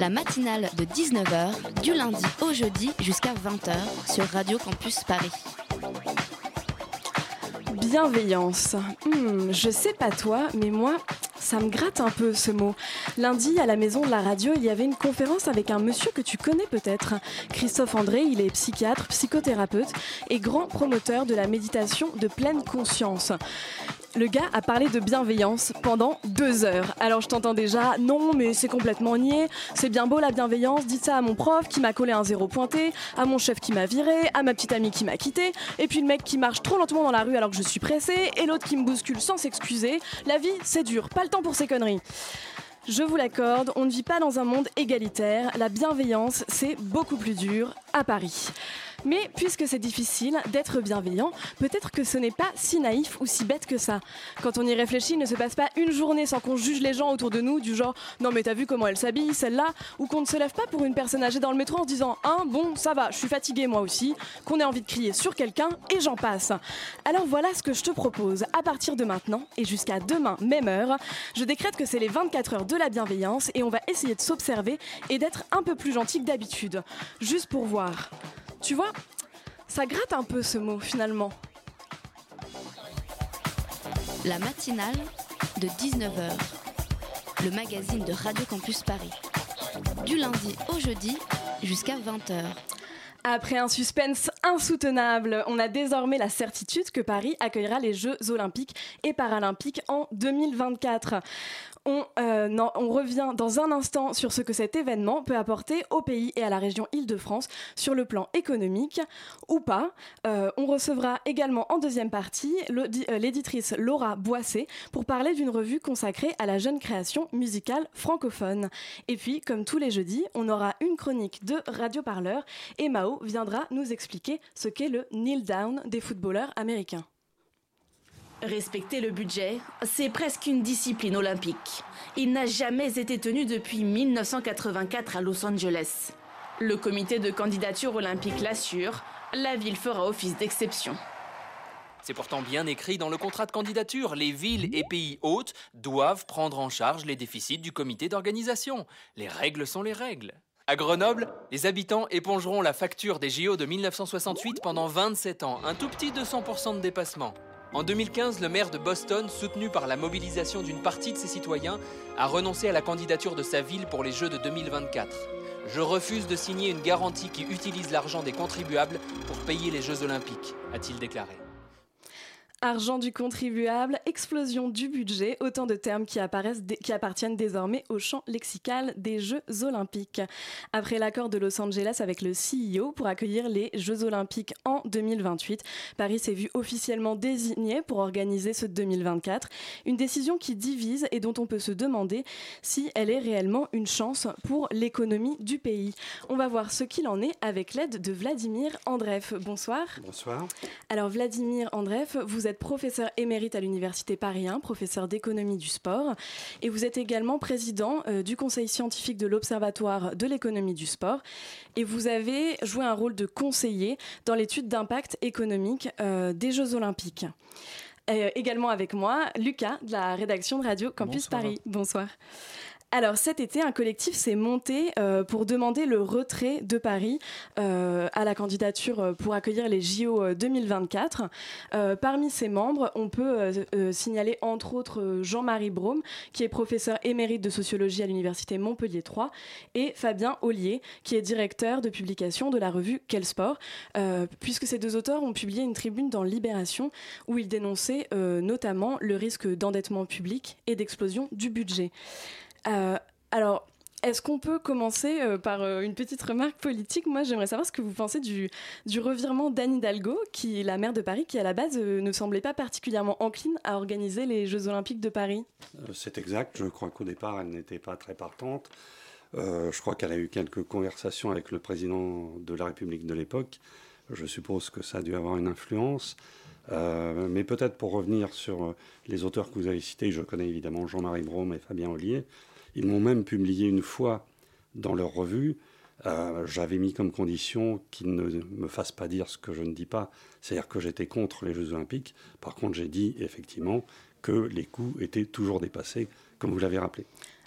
La matinale de 19h, du lundi au jeudi jusqu'à 20h sur Radio Campus Paris. Bienveillance. Hmm, je sais pas toi, mais moi, ça me gratte un peu ce mot. Lundi, à la maison de la radio, il y avait une conférence avec un monsieur que tu connais peut-être. Christophe André, il est psychiatre, psychothérapeute et grand promoteur de la méditation de pleine conscience. Le gars a parlé de bienveillance pendant deux heures. Alors je t'entends déjà, non mais c'est complètement niais, c'est bien beau la bienveillance, dites ça à mon prof qui m'a collé un zéro pointé, à mon chef qui m'a viré, à ma petite amie qui m'a quitté, et puis le mec qui marche trop lentement dans la rue alors que je suis pressée, et l'autre qui me bouscule sans s'excuser. La vie c'est dur, pas le temps pour ces conneries. Je vous l'accorde, on ne vit pas dans un monde égalitaire, la bienveillance c'est beaucoup plus dur à Paris. Mais puisque c'est difficile d'être bienveillant, peut-être que ce n'est pas si naïf ou si bête que ça. Quand on y réfléchit, il ne se passe pas une journée sans qu'on juge les gens autour de nous du genre non mais t'as vu comment elle s'habille celle-là? Ou qu'on ne se lève pas pour une personne âgée dans le métro en se disant hein bon ça va, je suis fatigué moi aussi, qu'on ait envie de crier sur quelqu'un et j'en passe. Alors voilà ce que je te propose à partir de maintenant et jusqu'à demain même heure, je décrète que c'est les 24 heures de la bienveillance et on va essayer de s'observer et d'être un peu plus gentil que d'habitude. Juste pour voir. Tu vois, ça gratte un peu ce mot finalement. La matinale de 19h. Le magazine de Radio Campus Paris. Du lundi au jeudi jusqu'à 20h. Après un suspense insoutenable, on a désormais la certitude que Paris accueillera les Jeux olympiques et paralympiques en 2024. On, euh, on revient dans un instant sur ce que cet événement peut apporter au pays et à la région Île-de-France sur le plan économique ou pas. Euh, on recevra également en deuxième partie euh, l'éditrice Laura Boissé pour parler d'une revue consacrée à la jeune création musicale francophone. Et puis, comme tous les jeudis, on aura une chronique de Radio Parleur et Mao viendra nous expliquer ce qu'est le kneel down des footballeurs américains. Respecter le budget, c'est presque une discipline olympique. Il n'a jamais été tenu depuis 1984 à Los Angeles. Le comité de candidature olympique l'assure, la ville fera office d'exception. C'est pourtant bien écrit dans le contrat de candidature. Les villes et pays hôtes doivent prendre en charge les déficits du comité d'organisation. Les règles sont les règles. À Grenoble, les habitants épongeront la facture des JO de 1968 pendant 27 ans, un tout petit 200% de dépassement. En 2015, le maire de Boston, soutenu par la mobilisation d'une partie de ses citoyens, a renoncé à la candidature de sa ville pour les Jeux de 2024. Je refuse de signer une garantie qui utilise l'argent des contribuables pour payer les Jeux olympiques, a-t-il déclaré. Argent du contribuable, explosion du budget, autant de termes qui, apparaissent qui appartiennent désormais au champ lexical des Jeux olympiques. Après l'accord de Los Angeles avec le CEO pour accueillir les Jeux olympiques en 2028, Paris s'est vu officiellement désigné pour organiser ce 2024. Une décision qui divise et dont on peut se demander si elle est réellement une chance pour l'économie du pays. On va voir ce qu'il en est avec l'aide de Vladimir Andreev. Bonsoir. Bonsoir. Alors Vladimir Andreev, vous êtes professeur émérite à l'Université Paris 1, professeur d'économie du sport, et vous êtes également président euh, du conseil scientifique de l'Observatoire de l'économie du sport, et vous avez joué un rôle de conseiller dans l'étude d'impact économique euh, des Jeux olympiques. Euh, également avec moi, Lucas de la rédaction de Radio Campus Bonsoir. Paris. Bonsoir. Alors cet été, un collectif s'est monté euh, pour demander le retrait de Paris euh, à la candidature euh, pour accueillir les JO euh, 2024. Euh, parmi ses membres, on peut signaler entre autres Jean-Marie Brome, qui est professeur émérite de sociologie à l'université Montpellier 3, et Fabien Ollier, qui est directeur de publication de la revue Quel Sport, puisque ces deux auteurs ont publié une tribune dans Libération où ils dénonçaient notamment le risque d'endettement public et d'explosion du budget. Euh, alors, est-ce qu'on peut commencer euh, par euh, une petite remarque politique? Moi, j'aimerais savoir ce que vous pensez du, revirement d'Anne Hidalgo, qui est la maire de Paris, qui à la base ne semblait pas particulièrement encline à organiser les Jeux Olympiques de Paris. C'est exact. Je crois qu'au départ, elle n'était pas très partante. Je crois qu'elle a eu quelques conversations avec le président de la République de l'époque. Je suppose que ça a dû avoir une influence. Mais peut-être pour revenir sur les auteurs que vous avez cités, je connais évidemment Jean-Marie Brome et Fabien Ollier. Ils m'ont même publié une fois dans leur revue. Euh, j'avais mis comme condition qu'ils ne me fassent pas dire ce que je ne dis pas, c'est-à-dire que j'étais contre les Jeux Olympiques. Par contre, j'ai dit effectivement que les coûts étaient toujours dépassés, comme vous l'avez rappelé.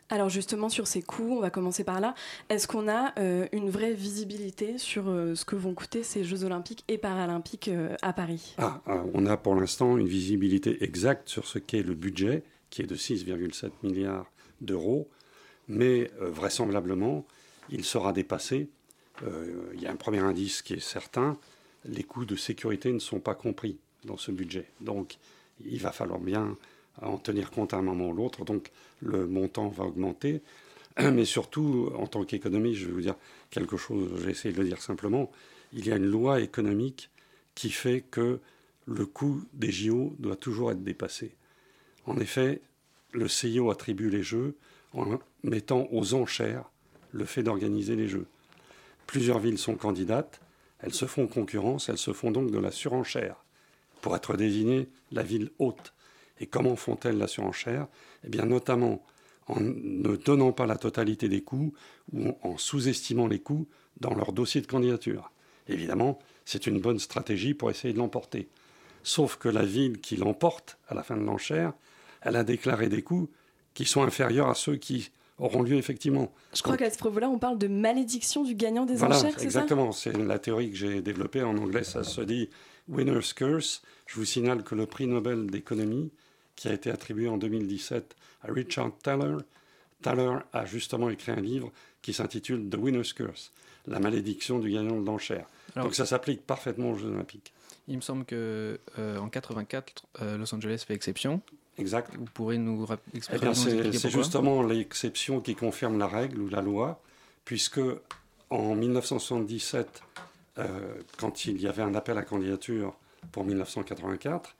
Alors justement sur ces coûts, on va commencer par là. Est-ce qu'on a euh, une vraie visibilité sur euh, ce que vont coûter ces Jeux olympiques et paralympiques à Paris? Ah, On a pour l'instant une visibilité exacte sur ce qu'est le budget, qui est de 6,7 milliards d'euros, mais vraisemblablement, il sera dépassé. Euh, il y a un premier indice qui est certain, les coûts de sécurité ne sont pas compris dans ce budget. Donc il va falloir bien en tenir compte à un moment ou l'autre. Donc le montant va augmenter. Mais surtout, en tant qu'économiste, je vais vous dire quelque chose, j'ai essayé de le dire simplement, il y a une loi économique qui fait que le coût des JO doit toujours être dépassé. En effet, le CIO attribue les Jeux en mettant aux enchères le fait d'organiser les Jeux. Plusieurs villes sont candidates, elles se font concurrence, elles se font donc de la surenchère pour être désignées la ville haute. Et comment font-elles la surenchère? Eh bien notamment en ne donnant pas la totalité des coûts ou en sous-estimant les coûts dans leur dossier de candidature. Évidemment, c'est une bonne stratégie pour essayer de l'emporter. Sauf que la ville qui l'emporte à la fin de l'enchère, elle a déclaré des coûts qui sont inférieurs à ceux qui auront lieu effectivement. Je crois qu'à ce propos-là, on parle de malédiction du gagnant des enchères, c'est Exactement, c'est la théorie que j'ai développée. En anglais, ça se dit winner's curse. Je vous signale que le prix Nobel d'économie, qui a été attribué en 2017 à Richard Thaler, Thaler a justement écrit un livre qui s'intitule The Winner's Curse, la malédiction du gagnant de l'enchère. Donc ça s'applique parfaitement aux Jeux Olympiques. Il me semble que euh, en 84, euh, Los Angeles fait exception. Exact. Vous pourrez nous expliquer eh C'est justement l'exception qui confirme la règle ou la loi, puisque en 1977, euh, quand il y avait un appel à candidature pour 1984,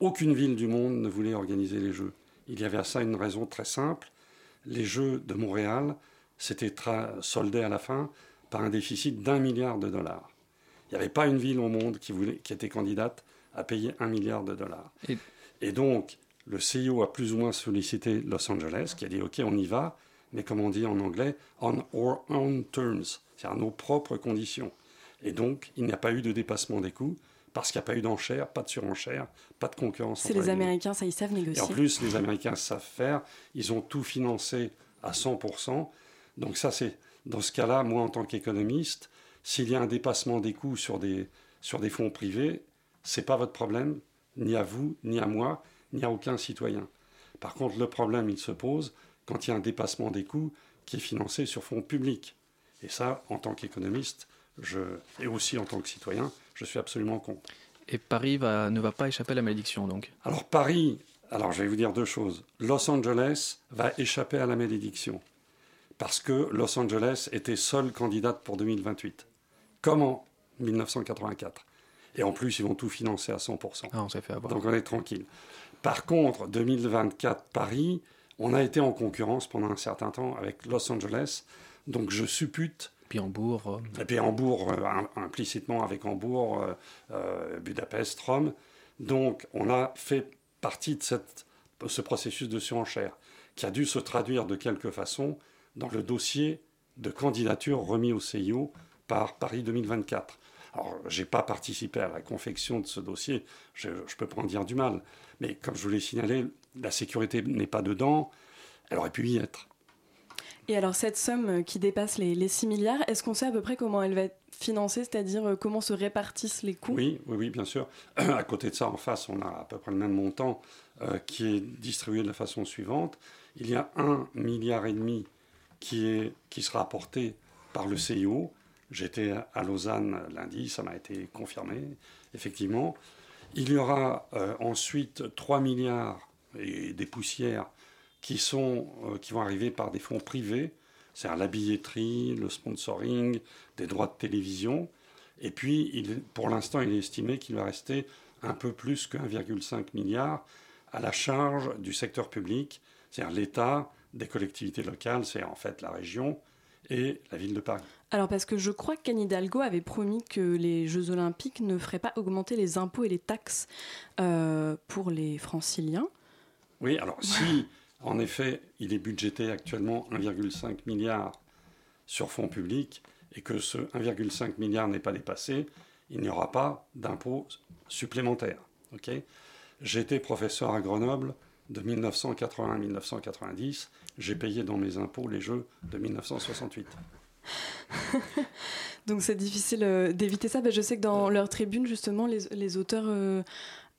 aucune ville du monde ne voulait organiser les Jeux. Il y avait à ça une raison très simple. Les Jeux de Montréal s'étaient soldés à la fin par un déficit d'un milliard de dollars. Il n'y avait pas une ville au monde qui, voulait, qui était candidate à payer un milliard de dollars. Et, Et donc, le CIO a plus ou moins sollicité Los Angeles, qui a dit OK, on y va, mais comme on dit en anglais, on our own terms, c'est à nos propres conditions. Et donc, il n'y a pas eu de dépassement des coûts parce qu'il n'y a pas eu d'enchère, pas de surenchère, pas de concurrence. C'est les Américains, ça, ils savent négocier. Et en plus, les Américains savent faire. Ils ont tout financé à 100%. Donc ça, c'est dans ce cas-là, moi, en tant qu'économiste, s'il y a un dépassement des coûts sur des, sur des fonds privés, c'est pas votre problème, ni à vous, ni à moi il n'y a aucun citoyen. Par contre, le problème, il se pose quand il y a un dépassement des coûts qui est financé sur fonds publics. Et ça, en tant qu'économiste, je, et aussi en tant que citoyen, je suis absolument contre. Et Paris ne va pas échapper à la malédiction, donc? Alors Paris, alors je vais vous dire deux choses. Los Angeles va échapper à la malédiction, parce que Los Angeles était seule candidate pour 2028, comme en 1984. Et en plus, ils vont tout financer à 100%. Ah, on s'est fait avoir. Donc on est tranquille. Par contre, 2024 Paris, on a été en concurrence pendant un certain temps avec Los Angeles. Donc je suppute. Puis Hambourg. Et puis Hambourg, euh, implicitement avec Hambourg, euh, euh, Budapest, Rome. Donc on a fait partie de cette, ce processus de surenchère qui a dû se traduire de quelque façon dans le dossier de candidature remis au CIO par Paris 2024. Alors, je n'ai pas participé à la confection de ce dossier, je ne peux pas en dire du mal. Mais comme je vous l'ai signalé, la sécurité n'est pas dedans, elle aurait pu y être. Et alors cette somme qui dépasse les, 6 milliards, est-ce qu'on sait à peu près comment elle va être financée, c'est-à-dire euh, comment se répartissent les coûts? Oui, oui, oui, bien sûr. à côté de ça, en face, on a à peu près le même montant euh, qui est distribué de la façon suivante. Il y a un milliard et demi qui, est, qui sera apporté par le CIO. J'étais à Lausanne lundi, ça m'a été confirmé, effectivement. Il y aura euh, ensuite 3 milliards et des poussières qui, sont, euh, qui vont arriver par des fonds privés, c'est-à-dire la billetterie, le sponsoring, des droits de télévision. Et puis, pour l'instant, il est estimé qu'il va rester un peu plus que 1,5 milliard à la charge du secteur public, c'est-à-dire l'État des collectivités locales, c'est en fait la région et la ville de Paris. Alors parce que je crois qu'Anne Hidalgo avait promis que les Jeux olympiques ne feraient pas augmenter les impôts et les taxes euh, pour les franciliens. Oui, alors si en effet il est budgété actuellement 1,5 milliard sur fonds publics et que ce 1,5 milliard n'est pas dépassé, il n'y aura pas d'impôts supplémentaires. J'étais professeur à Grenoble de 1980 à 1990. J'ai payé dans mes impôts les Jeux de 1968. Donc c'est difficile euh, d'éviter ça. Ben, je sais que dans leur tribune, justement, les, auteurs euh,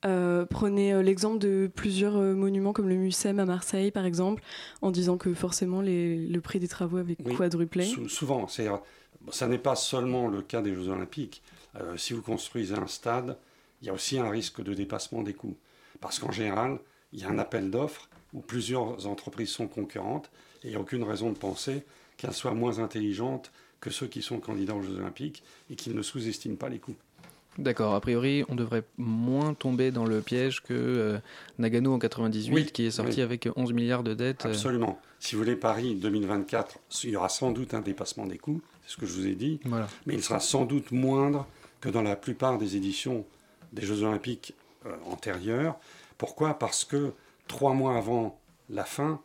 euh, prenaient l'exemple de plusieurs monuments comme le Mucem à Marseille, par exemple, en disant que forcément le prix des travaux avait quadruplé. souvent, ça n'est pas seulement le cas des Jeux Olympiques. si vous construisez un stade, il y a aussi un risque de dépassement des coûts. Parce qu'en général, il y a un appel d'offres où plusieurs entreprises sont concurrentes et il n'y a aucune raison de penser qu'elles soient moins intelligentes que ceux qui sont candidats aux Jeux Olympiques et qu'ils ne sous-estiment pas les coûts. D'accord, a priori, on devrait moins tomber dans le piège que euh, Nagano en 98, qui est sorti avec 11 milliards de dettes. Euh. Absolument. Si vous voulez, Paris 2024, il y aura sans doute un dépassement des coûts, c'est ce que je vous ai dit, mais il sera sans doute moindre que dans la plupart des éditions des Jeux Olympiques euh, antérieures. Pourquoi? Parce que trois mois avant la fin,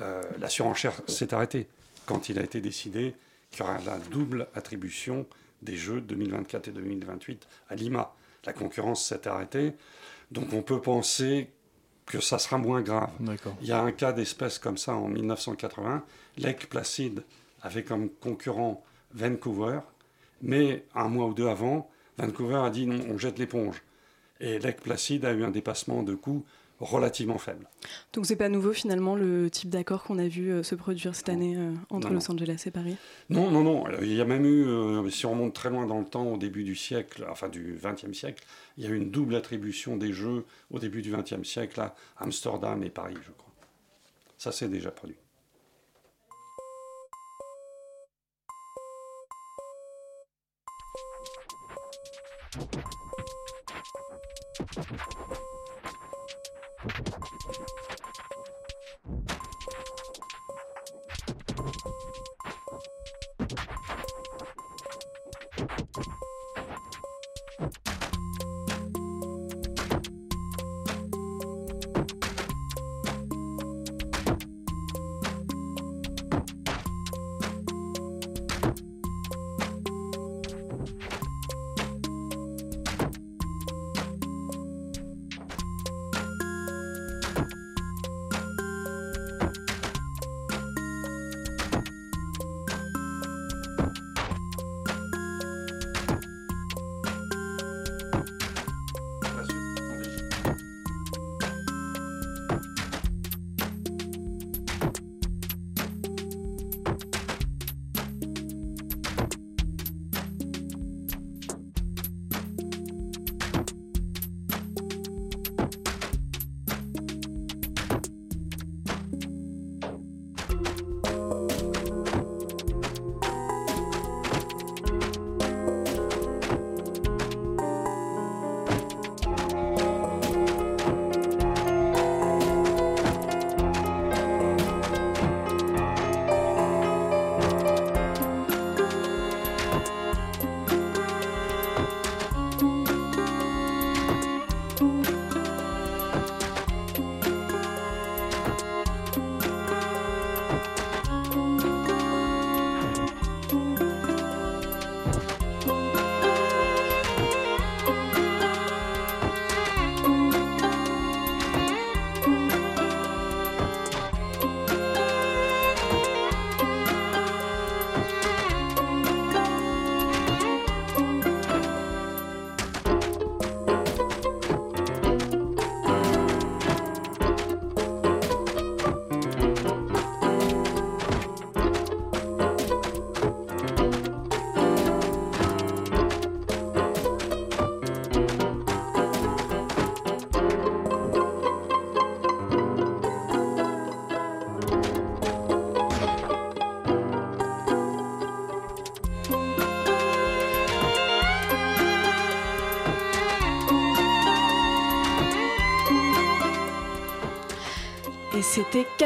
euh, la surenchère s'est arrêtée quand il a été décidé qu'il y aura la double attribution des Jeux 2024 et 2028 à Lima. La concurrence s'est arrêtée, donc on peut penser que ça sera moins grave. Il y a un cas d'espèce comme ça en 1980. Lake Placid avait comme concurrent Vancouver, mais un mois ou deux avant, Vancouver a dit non, on jette l'éponge. Et Lake Placid a eu un dépassement de coûts relativement faible. Donc c'est pas nouveau finalement le type d'accord qu'on a vu euh, se produire cette année euh, entre Los Angeles et Paris? Non, non, non. Il y a même eu, euh, si on remonte très loin dans le temps, au début du siècle, enfin du XXe siècle, il y a eu une double attribution des Jeux au début du XXe siècle à Amsterdam et Paris, je crois. Ça s'est déjà produit.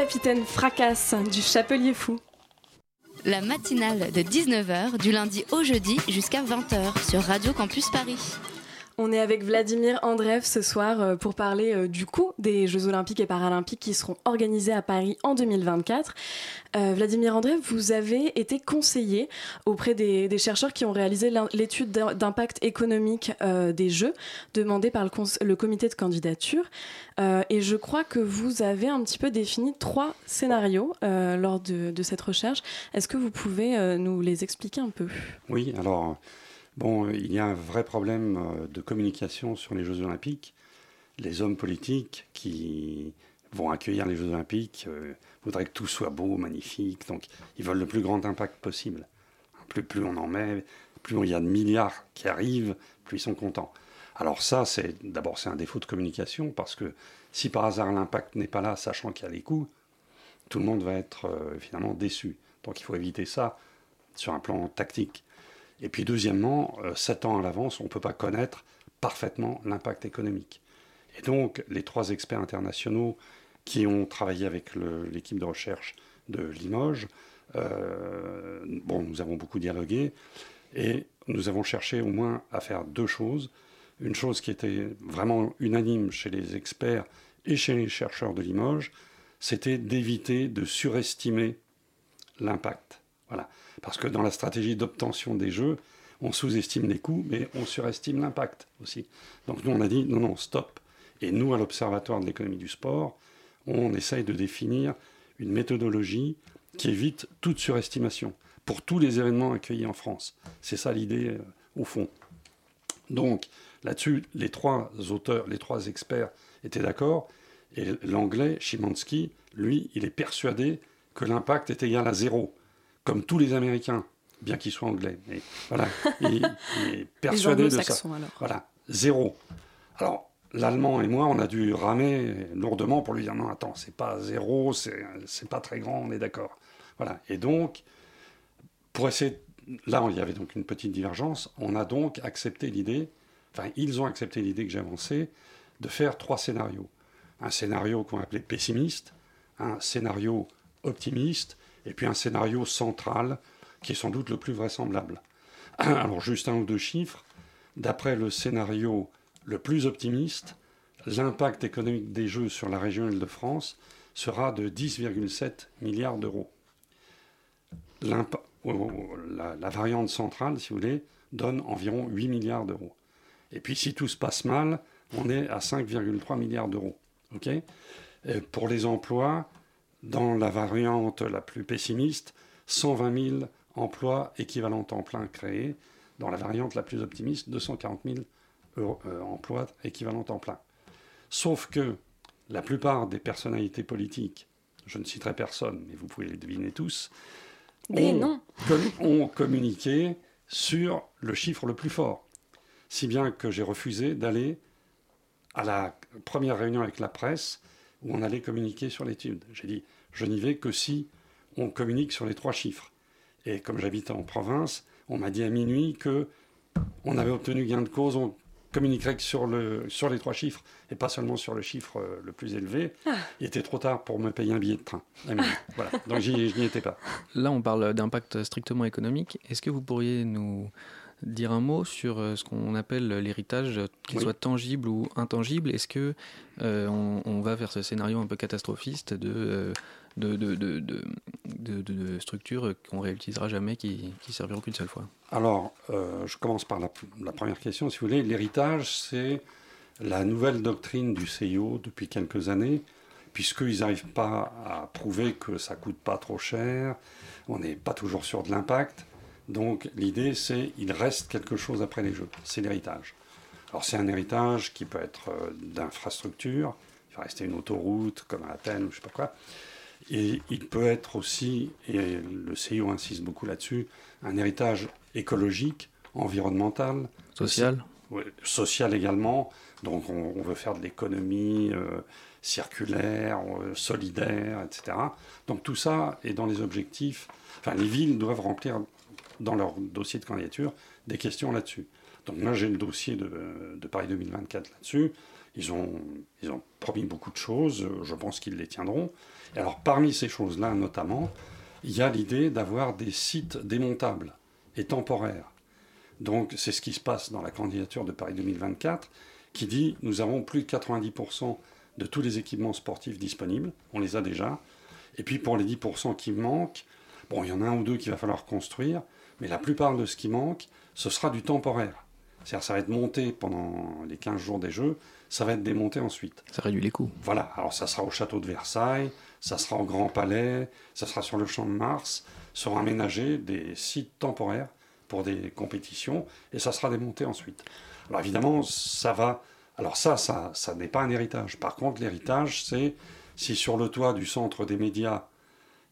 Capitaine Fracasse du Chapelier Fou. La matinale de 19h du lundi au jeudi jusqu'à 20h sur Radio Campus Paris. Avec Vladimir Andreev ce soir euh, pour parler euh, du coup des Jeux Olympiques et Paralympiques qui seront organisés à Paris en 2024. Euh, Vladimir Andreev, vous avez été conseiller auprès des, chercheurs qui ont réalisé l'étude d'impact économique des Jeux demandée par le, comité de candidature. et je crois que vous avez un petit peu défini trois scénarios lors de, de, cette recherche. Est-ce que vous pouvez nous les expliquer un peu? Oui, alors Bon, il y a un vrai problème euh, de communication sur les Jeux Olympiques. Les hommes politiques qui vont accueillir les Jeux Olympiques euh, voudraient que tout soit beau, magnifique, donc ils veulent le plus grand impact possible. Plus, plus on en met, plus il y a de milliards qui arrivent, plus ils sont contents. Alors ça, c'est d'abord c'est un défaut de communication parce que si par hasard l'impact n'est pas là, sachant qu'il y a les coûts, tout le monde va être euh, finalement déçu. Donc il faut éviter ça sur un plan tactique. Et puis deuxièmement, euh, sept ans à l'avance, on ne peut pas connaître parfaitement l'impact économique. Et donc, les trois experts internationaux qui ont travaillé avec l'équipe de recherche de Limoges, euh, bon, nous avons beaucoup dialogué et nous avons cherché au moins à faire deux choses. Une chose qui était vraiment unanime chez les experts et chez les chercheurs de Limoges, c'était d'éviter de surestimer l'impact. Parce que dans la stratégie d'obtention des jeux, on sous-estime les coûts, mais on surestime l'impact aussi. Donc nous, on a dit non, non, stop. Et nous, à l'Observatoire de l'économie du sport, on essaye de définir une méthodologie qui évite toute surestimation pour tous les événements accueillis en France. C'est ça l'idée euh, au fond. Donc là-dessus, les trois auteurs, les trois experts étaient d'accord. Et l'anglais, Chimansky, lui, il est persuadé que l'impact est égal à zéro comme tous les Américains, bien qu'ils soient anglais. Mais voilà, il, est persuadé de ça. Voilà, zéro. Alors, l'Allemand et moi, on a dû ramer lourdement pour lui dire non, attends, c'est pas zéro, c'est pas très grand, on est d'accord. Voilà. Et donc, pour essayer. Là, il y avait donc une petite divergence. On a donc accepté l'idée, enfin, ils ont accepté l'idée que j'ai avancée, de faire trois scénarios. Un scénario qu'on appelait pessimiste, un scénario optimiste et puis un scénario central qui est sans doute le plus vraisemblable. Alors juste un ou deux chiffres. D'après le scénario le plus optimiste, l'impact économique des Jeux sur la région Île-de-France sera de 10,7 milliards d'euros. La, la, variante centrale, si vous voulez, donne environ 8 milliards d'euros. Et puis si tout se passe mal, on est à 5,3 milliards d'euros. pour les emplois, dans la variante la plus pessimiste, 120 000 emplois équivalents temps plein créés. Dans la variante la plus optimiste, 240 000 euh, emplois équivalents temps plein. Sauf que la plupart des personnalités politiques, je ne citerai personne, mais vous pouvez les deviner tous, ont, ont communiqué sur le chiffre le plus fort. Si bien que j'ai refusé d'aller à la première réunion avec la presse où on allait communiquer sur l'étude. J'ai dit, je n'y vais que si on communique sur les trois chiffres. Et comme j'habite en province, on m'a dit à minuit que on avait obtenu gain de cause, on communiquerait que sur, le, sur les trois chiffres et pas seulement sur le chiffre euh, le plus élevé. Ah. Il était trop tard pour me payer un billet de train. voilà. Donc je n'y étais pas. Là, on parle d'impact strictement économique. Est-ce que vous pourriez nous dire un mot sur euh, ce qu'on appelle l'héritage, qu'il soit tangible ou intangible Est-ce que euh, on, va vers ce scénario un peu catastrophiste de de, de, de, de structures qu'on réutilisera jamais, qui, qui serviront qu'une seule fois? Alors, euh, je commence par la, la, première question, si vous voulez. L'héritage, c'est la nouvelle doctrine du CIO depuis quelques années, puisqu'ils n'arrivent pas à prouver que ça coûte pas trop cher, on n'est pas toujours sûr de l'impact. Donc l'idée, c'est il reste quelque chose après les jeux. C'est l'héritage. Alors c'est un héritage qui peut être euh, d'infrastructure. Il va rester une autoroute comme à Athènes ou je sais pas quoi. Et il peut être aussi, et le CIO insiste beaucoup là-dessus, un héritage écologique, environnemental. Social Social également. Donc on, veut faire de l'économie euh, circulaire, euh, solidaire, etc. Donc tout ça est dans les objectifs. Enfin, les villes doivent remplir dans leur dossier de candidature des questions là-dessus. Donc moi j'ai le dossier de, de Paris 2024 là-dessus. Ils ont, ils ont promis beaucoup de choses, je pense qu'ils les tiendront. Et alors parmi ces choses-là notamment, il y a l'idée d'avoir des sites démontables et temporaires. Donc c'est ce qui se passe dans la candidature de Paris 2024 qui dit nous avons plus de 90% de tous les équipements sportifs disponibles, on les a déjà. Et puis pour les 10% qui manquent, bon, il y en a un ou deux qu'il va falloir construire, mais la plupart de ce qui manque, ce sera du temporaire. C'est-à-dire ça va être monté pendant les 15 jours des Jeux, ça va être démonté ensuite. Ça réduit les coûts. Voilà, alors ça sera au château de Versailles, ça sera au Grand Palais, ça sera sur le Champ de Mars, seront aménagés des sites temporaires pour des compétitions, et ça sera démonté ensuite. Alors évidemment, ça va... Alors ça, ça, ça n'est pas un héritage. Par contre, l'héritage, c'est si sur le toit du centre des médias,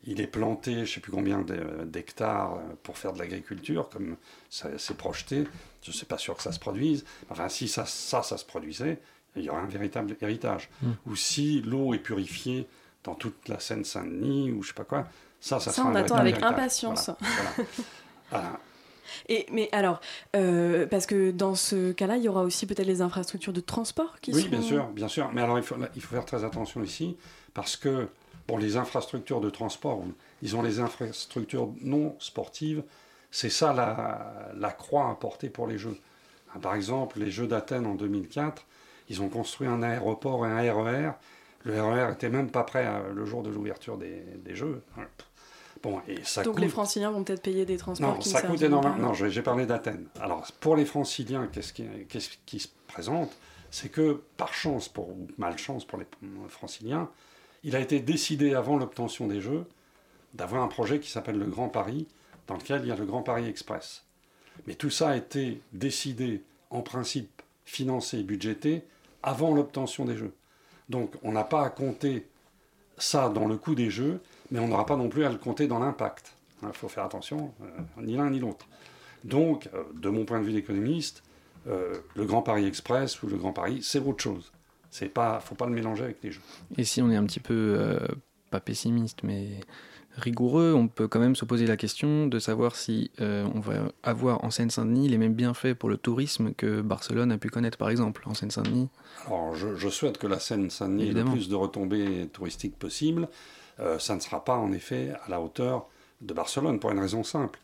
il est planté, je ne sais plus combien d'hectares pour faire de l'agriculture, comme ça s'est projeté, je ne suis pas sûr que ça se produise. Enfin, si ça, ça, ça se produisait, il y aurait un véritable héritage. Hmm. Ou si l'eau est purifiée dans toute la Seine-Saint-Denis, ou je sais pas quoi, ça, ça, Ça, sera on un attend avec héritage. impatience. Voilà, voilà. Voilà. Et, mais alors, euh, parce que dans ce cas-là, il y aura aussi peut-être les infrastructures de transport qui Oui, seront... bien sûr, bien sûr. Mais alors, il faut, il faut faire très attention ici, parce que, bon, les infrastructures de transport, disons les infrastructures non sportives, c'est ça la, la croix à porter pour les Jeux. Hein, Par exemple, les Jeux d'Athènes en 2004, ils ont construit un aéroport et un RER. Le RER était même pas prêt à- le jour de l'ouverture des, des Jeux. Bon, et ça Donc coûte... les franciliens vont peut-être payer des transports Non, qui ça ne coûte énormément. pas. Non, j'ai parlé d'Athènes. Alors, pour les franciliens, qu'est-ce qui, qu'est-ce qui se présente? C'est que, par chance, pour, ou malchance pour les franciliens, il a été décidé avant l'obtention des Jeux d'avoir un projet qui s'appelle le Grand Paris, dans lequel il y a le Grand Paris Express. Mais tout ça a été décidé, en principe, financé, budgété, avant l'obtention des Jeux. Donc, on n'a pas à compter ça dans le coût des Jeux, mais on n'aura pas non plus à le compter dans l'impact. Il faut faire attention, euh, ni l'un ni l'autre. Donc, euh, de mon point de vue d'économiste, euh, le Grand Paris Express ou le Grand Paris, c'est autre chose. Il ne faut pas le mélanger avec les Jeux. Et si on est un petit peu, euh, pas pessimiste, mais rigoureux, on peut quand même se poser la question de savoir si euh, on va avoir en Seine-Saint-Denis les mêmes bienfaits pour le tourisme que Barcelone a pu connaître par exemple en Seine-Saint-Denis. Alors, je, je souhaite que la Seine-Saint-Denis ait le plus de retombées touristiques possible. Euh, ça ne sera pas, en effet, à la hauteur de Barcelone, pour une raison simple.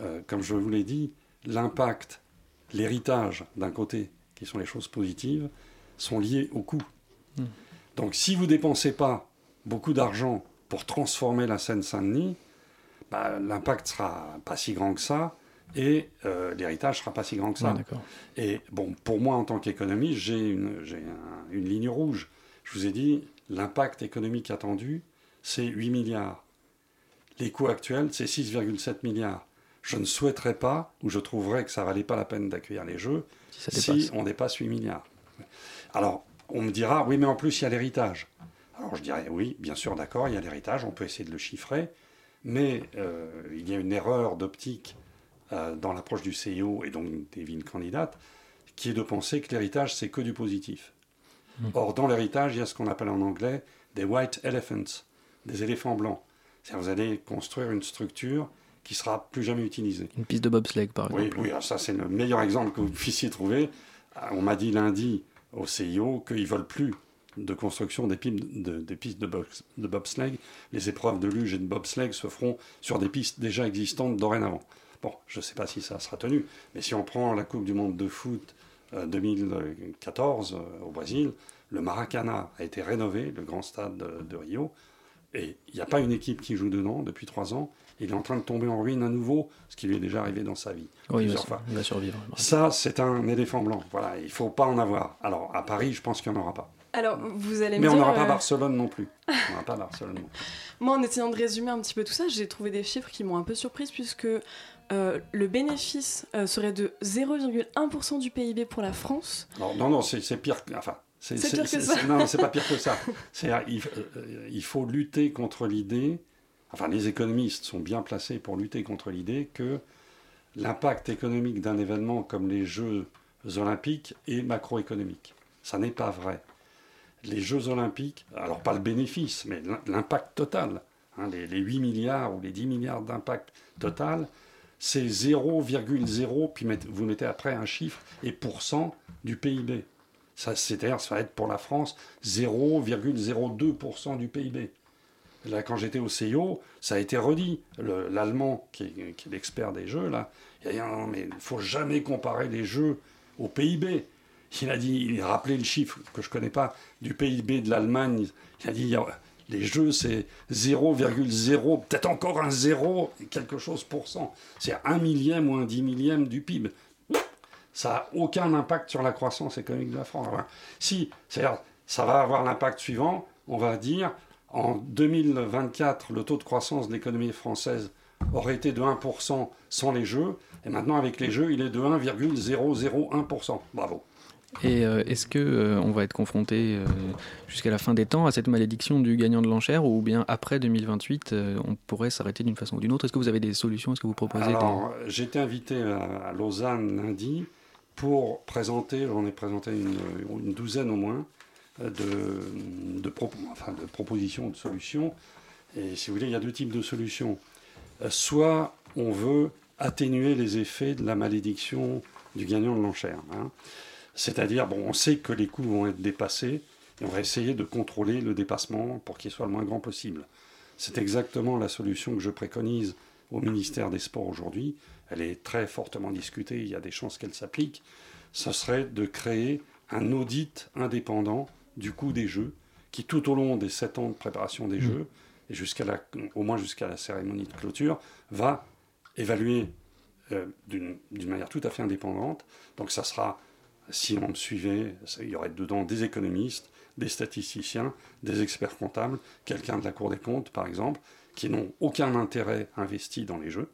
Euh, comme je vous l'ai dit, l'impact, l'héritage, d'un côté, qui sont les choses positives, sont liés au coût. Donc, si vous ne dépensez pas beaucoup d'argent pour transformer la Seine-Saint-Denis, bah, l'impact sera pas si grand que ça et euh, l'héritage sera pas si grand que ça. Ouais, et bon, pour moi, en tant qu'économiste, j'ai une, j'ai un- une ligne rouge. Je vous ai dit, l'impact économique attendu, c'est 8 milliards. Les coûts actuels, c'est 6,7 milliards. Je ne souhaiterais pas, ou je trouverais que ça valait pas la peine d'accueillir les Jeux, Si on dépasse 8 milliards. Alors, on me dira, oui, mais en plus, il y a l'héritage. Alors, je dirais, oui, bien sûr, d'accord, il y a l'héritage, on peut essayer de le chiffrer, mais euh, il y a une erreur d'optique euh, dans l'approche du CIO et donc des villes candidates, qui est de penser que l'héritage, c'est que du positif. Or, dans l'héritage, il y a ce qu'on appelle en anglais des white elephants, des éléphants blancs. C'est-à-dire, vous allez construire une structure qui sera plus jamais utilisée. Une piste de bobsleigh par Oui, exemple. oui, alors ça c'est le meilleur exemple que vous puissiez trouver. Ah, On m'a dit lundi au CIO qu'ils veulent plus de construction des, de, pistes de, bob- de bobsleigh. Les épreuves de luge et de bobsleigh se feront sur des pistes déjà existantes dorénavant. Bon, je ne sais pas si ça sera tenu, mais si on prend la Coupe du Monde de foot euh, 2014 euh, au Brésil, le Maracana a été rénové, le grand stade de, de Rio, et il n'y a pas une équipe qui joue dedans depuis trois ans. Il est en train de tomber en ruine à nouveau, ce qui lui est déjà arrivé dans sa vie. Oui, il va, plusieurs fois. il va survivre. Ça, c'est un éléphant blanc. Voilà, il faut pas en avoir. Alors, à Paris, je pense qu'il n'y en aura pas. Alors, vous allez Mais me on n'aura pas euh, Barcelone non plus. On n'aura pas Barcelone non plus. Moi, en essayant de résumer un petit peu tout ça, j'ai trouvé des chiffres qui m'ont un peu surprise puisque euh, le bénéfice euh, serait de 0,1% du PIB pour la France. Alors, non, non, c'est pire. que- Enfin, C'est pire que ça. c'est- Non, c'est pas pire que ça. Il faut lutter contre l'idée. Enfin, les économistes sont bien placés pour lutter contre l'idée que l'impact économique d'un événement comme les Jeux olympiques est macroéconomique. Ça n'est pas vrai. Les Jeux olympiques, alors pas le bénéfice, mais l'im- l'impact total, hein, les, les 8 milliards ou les 10 milliards d'impact total, c'est 0,0, puis vous mettez après un chiffre, et pourcent du PIB. C'est-à-dire, ça va être pour la France 0,02% du PIB. Là, quand j'étais au CIO, ça a été redit. L'Allemand, qui, est l'expert des jeux, là, il a dit non, mais il faut jamais comparer les jeux au PIB. Il a dit, il a rappelé le chiffre que je ne connais pas du PIB de l'Allemagne. Il a dit, les jeux, c'est 0,0, peut-être encore un 0, quelque chose pour cent. C'est un millième ou un dix millième du PIB. Ça n'a aucun impact sur la croissance économique de la France. si, c'est-à-dire, ça va avoir l'impact suivant. On va dire, en 2024, le taux de croissance de l'économie française aurait été de 1% sans les jeux. Et maintenant, avec les jeux, il est de 1,001%. Bravo. Et euh, est-ce que euh, on va être confronté euh, jusqu'à la fin des temps à cette malédiction du gagnant de l'enchère ou bien après 2028 on pourrait s'arrêter d'une façon ou d'une autre? Est-ce que vous avez des solutions Est-ce que vous proposez Alors, j'ai été invité à, Lausanne lundi pour présenter, j'en ai présenté une, douzaine au moins, de, propositions, de solutions. Et si vous voulez, il y a deux types de solutions. Soit on veut atténuer les effets de la malédiction du gagnant de l'enchère. Hein. C'est-à-dire, bon, on sait que les coûts vont être dépassés, et on va essayer de contrôler le dépassement pour qu'il soit le moins grand possible. C'est exactement la solution que je préconise au ministère des Sports aujourd'hui. Elle est très fortement discutée, il y a des chances qu'elle s'applique. Ce serait de créer un audit indépendant du coût des Jeux, qui tout au long des sept ans de préparation des mmh. Jeux, et jusqu'à la, au moins jusqu'à la cérémonie de clôture, va évaluer euh, d'une manière tout à fait indépendante. Donc ça sera si on me suivait, il y aurait dedans des économistes, des statisticiens, des experts comptables, quelqu'un de la Cour des comptes, par exemple, qui n'ont aucun intérêt investi dans les jeux,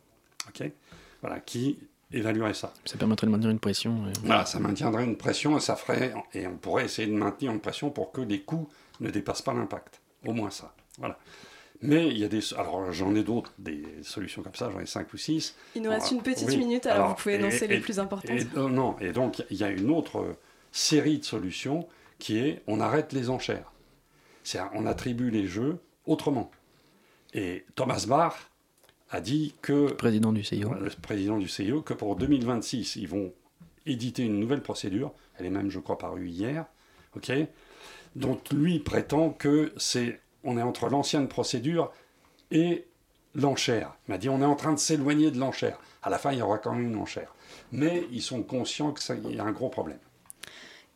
voilà, qui évaluerait ça. Ça permettrait de maintenir une pression. Voilà, ça maintiendrait une pression et ça ferait, et on pourrait essayer de maintenir une pression pour que les coûts ne dépassent pas l'impact. Au moins ça. Voilà. Mais il y a des. Alors, j'en ai d'autres, des solutions comme ça, j'en ai cinq ou six. Il nous reste une petite minute, alors, vous pouvez énoncer les plus importantes. Et, euh, non, et donc, il y a une autre série de solutions qui est on arrête les enchères. C'est on attribue les jeux autrement. Et Thomas Bach a dit que. Président du CIO. Le président du CIO, que pour 2026, ils vont éditer une nouvelle procédure. Elle est même, je crois, parue hier. OK dont lui prétend que c'est on est entre l'ancienne procédure et l'enchère. Il m'a dit on est en train de s'éloigner de l'enchère. À la fin, il y aura quand même une enchère. Mais ils sont conscients qu'il y a un gros problème.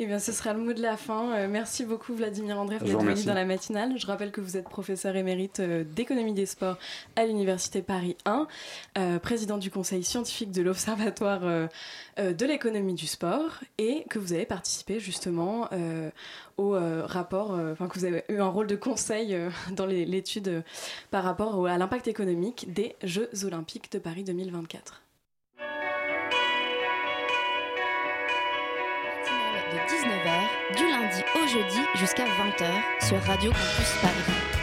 Eh bien, ce sera le mot de la fin. Euh, merci beaucoup, Vladimir André, d'être venu dans la matinale. Je rappelle que vous êtes professeur émérite euh, d'économie des sports à l'Université Paris 1, euh, président du conseil scientifique de l'Observatoire de l'économie du sport et que vous avez participé justement au rapport, enfin, que vous avez eu un rôle de conseil dans l'étude par rapport à l'impact économique des Jeux Olympiques de Paris 2024. 19h, du lundi au jeudi jusqu'à 20h sur Radio Campus Paris.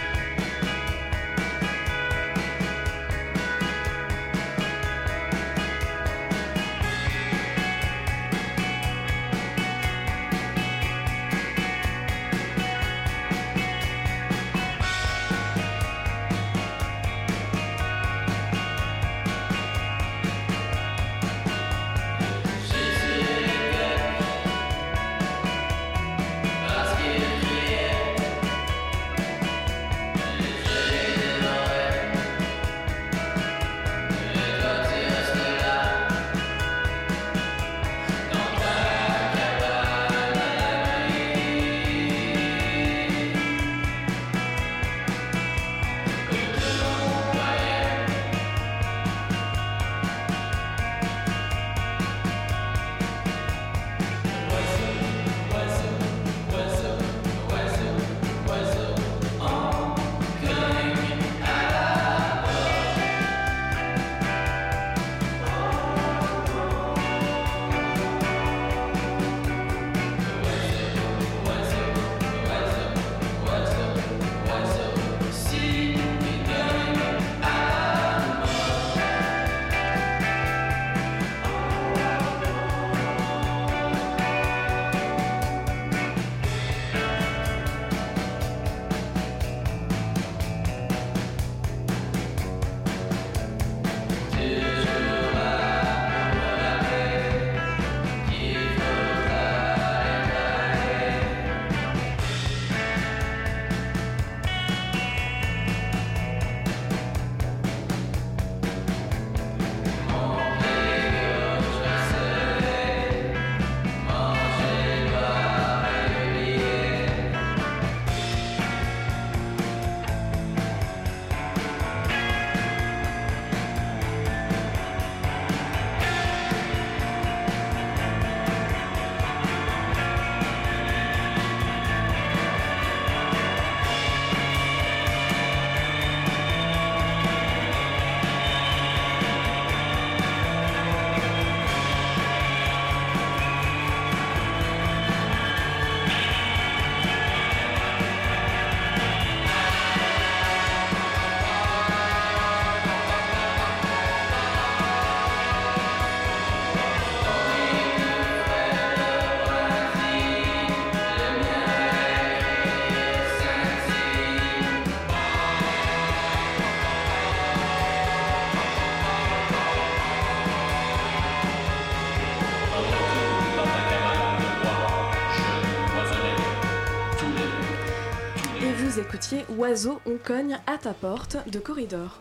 Oiseau, on cogne à ta porte de Corridor.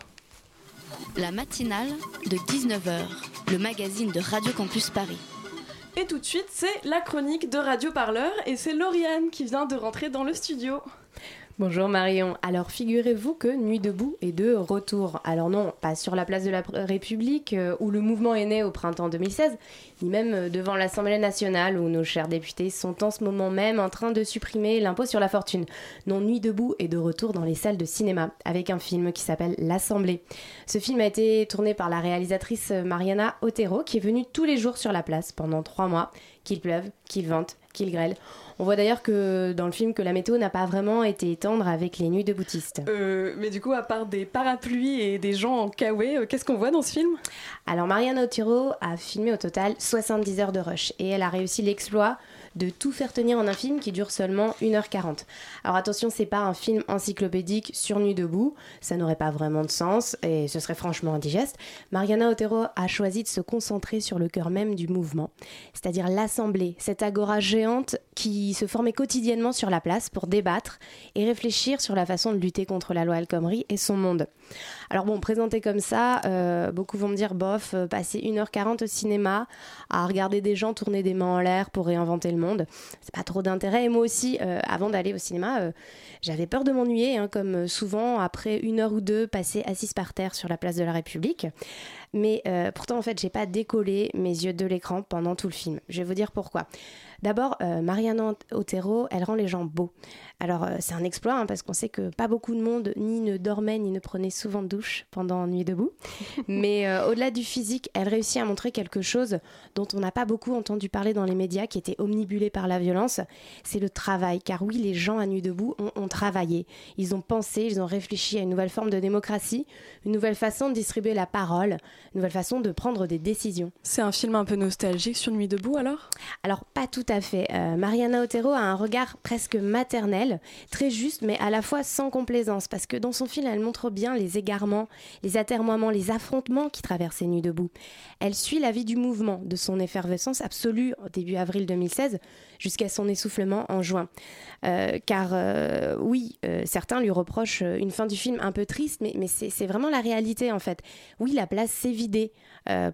La matinale de 19h, le magazine de Radio Campus Paris. Et tout de suite, c'est la chronique de Radio Parleur et c'est Lauriane qui vient de rentrer dans le studio. Bonjour Marion. Alors figurez-vous que Nuit debout est de retour. Alors non, pas sur la place de la République euh, où le mouvement est né au printemps 2016, ni même euh, devant l'Assemblée nationale où nos chers députés sont en ce moment même en train de supprimer l'impôt sur la fortune. Non, Nuit debout est de retour dans les salles de cinéma avec un film qui s'appelle L'Assemblée. Ce film a été tourné par la réalisatrice Mariana Otero qui est venue tous les jours sur la place pendant trois mois, qu'il pleuve, qu'il vente, qu'il grêle. On voit d'ailleurs que dans le film que la météo n'a pas vraiment été tendre avec les nuits de boutistes. Euh, mais du coup, à part des parapluies et des gens en kawaii, euh, qu'est-ce qu'on voit dans ce film? Alors Mariana Otero a filmé au total 70 heures de rush et elle a réussi l'exploit de tout faire tenir en un film qui dure seulement 1h40. Alors attention, c'est pas un film encyclopédique sur Nuit debout, ça n'aurait pas vraiment de sens et ce serait franchement indigeste. Mariana Otero a choisi de se concentrer sur le cœur même du mouvement, c'est-à-dire l'Assemblée, cette agora géante qui se formait quotidiennement sur la place pour débattre et réfléchir sur la façon de lutter contre la loi El Khomri et son monde. Alors bon, présenté comme ça, euh, beaucoup vont me dire, bof, euh, passer 1h40 au cinéma à regarder des gens tourner des mains en l'air pour réinventer le monde, c'est pas trop d'intérêt. Et moi aussi, euh, avant d'aller au cinéma, j'avais peur de m'ennuyer, hein, comme souvent après une heure ou deux passée assise par terre sur la place de la République. Mais pourtant, en fait, j'ai pas décollé mes yeux de l'écran pendant tout le film. Je vais vous dire pourquoi. D'abord, Mariana Otero, elle rend les gens beaux. Alors euh, c'est un exploit hein, parce qu'on sait que pas beaucoup de monde ni ne dormait ni ne prenait souvent de douche pendant Nuit debout. Mais euh, au-delà du physique, elle réussit à montrer quelque chose dont on n'a pas beaucoup entendu parler dans les médias, qui était omnibulé par la violence. C'est le travail. Car oui, les gens à Nuit debout ont, ont, travaillé. Ils ont pensé, ils ont réfléchi à une nouvelle forme de démocratie, une nouvelle façon de distribuer la parole, une nouvelle façon de prendre des décisions. C'est un film un peu nostalgique sur Nuit debout alors? Alors pas tout à fait. Euh, Mariana Otero a un regard presque maternel très juste, mais à la fois sans complaisance, parce que dans son film, elle montre bien les égarements, les atermoiements, les affrontements qui traversent Nuit debout. Elle suit la vie du mouvement, de son effervescence absolue au début avril 2016 jusqu'à son essoufflement en juin. Euh, car euh, oui, euh, certains lui reprochent une fin du film un peu triste, mais, c'est vraiment la réalité en fait. Oui, la place s'est vidée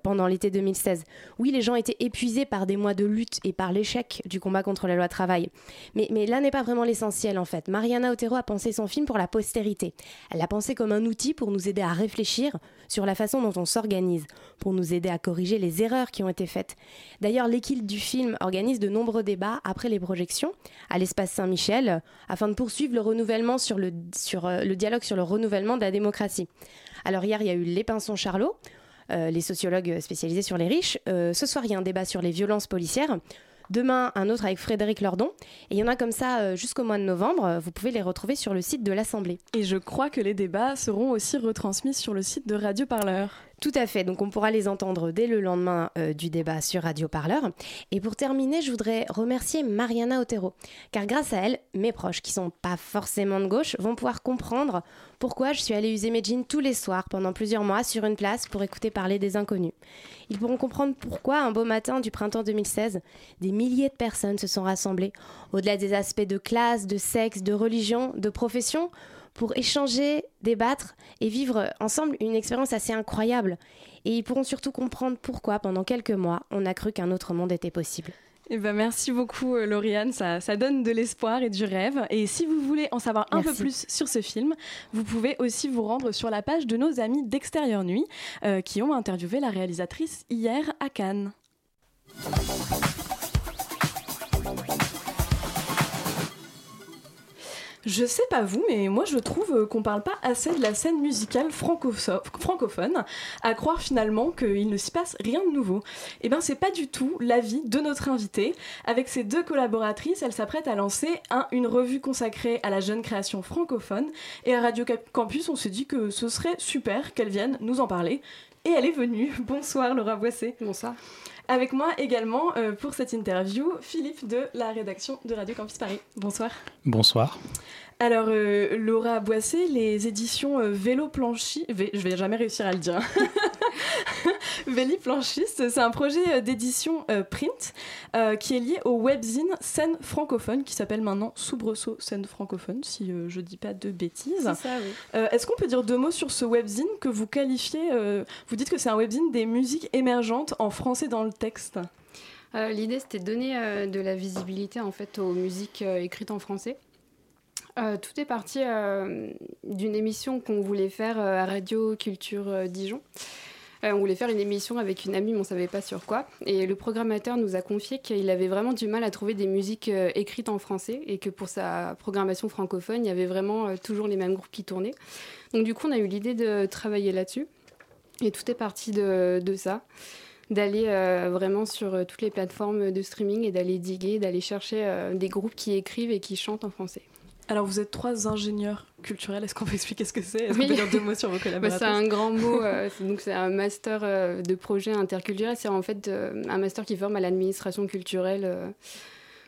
pendant l'été 2016. Oui, les gens étaient épuisés par des mois de lutte et par l'échec du combat contre la loi travail. Mais, mais là n'est pas vraiment l'essentiel en fait. Mariana Otero a pensé son film pour la postérité. Elle l'a pensé comme un outil pour nous aider à réfléchir sur la façon dont on s'organise, pour nous aider à corriger les erreurs qui ont été faites. D'ailleurs, l'équipe du film organise de nombreux débats après les projections à l'espace Saint-Michel afin de poursuivre le renouvellement sur euh, le dialogue sur le renouvellement de la démocratie. Alors hier, il y a eu les Pinsons Charlot, euh, les sociologues spécialisés sur les riches. Euh, ce soir, il y a un débat sur les violences policières. Demain, un autre avec Frédéric Lordon. Et il y en a comme ça jusqu'au mois de novembre. Vous pouvez les retrouver sur le site de l'Assemblée. Et je crois que les débats seront aussi retransmis sur le site de Radio Parleur. Tout à fait, donc on pourra les entendre dès le lendemain euh, du débat sur Radio Parleur. Et pour terminer, je voudrais remercier Mariana Otero, car grâce à elle, mes proches, qui sont pas forcément de gauche, vont pouvoir comprendre pourquoi je suis allée user mes jeans tous les soirs pendant plusieurs mois sur une place pour écouter parler des inconnus. Ils pourront comprendre pourquoi, un beau matin du printemps 2016, des milliers de personnes se sont rassemblées, au-delà des aspects de classe, de sexe, de religion, de profession, pour échanger, débattre et vivre ensemble une expérience assez incroyable. Et ils pourront surtout comprendre pourquoi, pendant quelques mois, on a cru qu'un autre monde était possible. Eh ben merci beaucoup euh, Lauriane, ça, ça, donne de l'espoir et du rêve. Et si vous voulez en savoir un peu plus sur ce film, vous pouvez aussi vous rendre sur la page de nos amis d'Extérieur Nuit euh, qui ont interviewé la réalisatrice hier à Cannes. Je sais pas vous, mais moi je trouve euh, qu'on parle pas assez de la scène musicale francophone, à croire finalement qu'il ne s'y passe rien de nouveau. Et eh ben c'est pas du tout l'avis de notre invitée. Avec ses deux collaboratrices, elle s'apprête à lancer une revue consacrée à la jeune création francophone. Et à Radio Campus, on s'est dit que ce serait super qu'elle vienne nous en parler. Et elle est venue. Bonsoir Laura Boissé. Bonsoir. Avec moi également euh, pour cette interview, Philippe de la rédaction de Radio Campus Paris. Bonsoir. Bonsoir. Alors, euh, Laura Boissé, les éditions euh, Vélo Planchi, je vais jamais réussir à le dire. Véli Planchiste, c'est un projet d'édition print qui est lié au webzine Scène francophone qui s'appelle maintenant Soubresaut Scène francophone, si je dis pas de bêtises. Oui. Est-ce qu'on peut dire deux mots sur ce webzine que vous qualifiez Vous dites que c'est un webzine des musiques émergentes en français dans le texte? L'idée, c'était de donner de la visibilité en fait aux musiques écrites en français. Euh, tout est parti euh, d'une émission qu'on voulait faire euh, à Radio Culture Dijon. on voulait faire une émission avec une amie, mais on ne savait pas sur quoi. Et le programmateur nous a confié qu'il avait vraiment du mal à trouver des musiques écrites en français et que pour sa programmation francophone, il y avait vraiment toujours les mêmes groupes qui tournaient. Donc du coup, on a eu l'idée de travailler là-dessus. Et tout est parti de, de ça d'aller vraiment sur toutes les plateformes de streaming et d'aller diguer, d'aller chercher des groupes qui écrivent et qui chantent en français. Alors vous êtes trois ingénieurs culturels, est-ce qu'on peut expliquer ce que c'est? Est-ce qu'on peut dire deux mots sur vos collaborateurs? bah, C'est un grand mot, euh, donc c'est un master euh, de projet interculturel, c'est en fait euh, un master qui forme à l'administration culturelle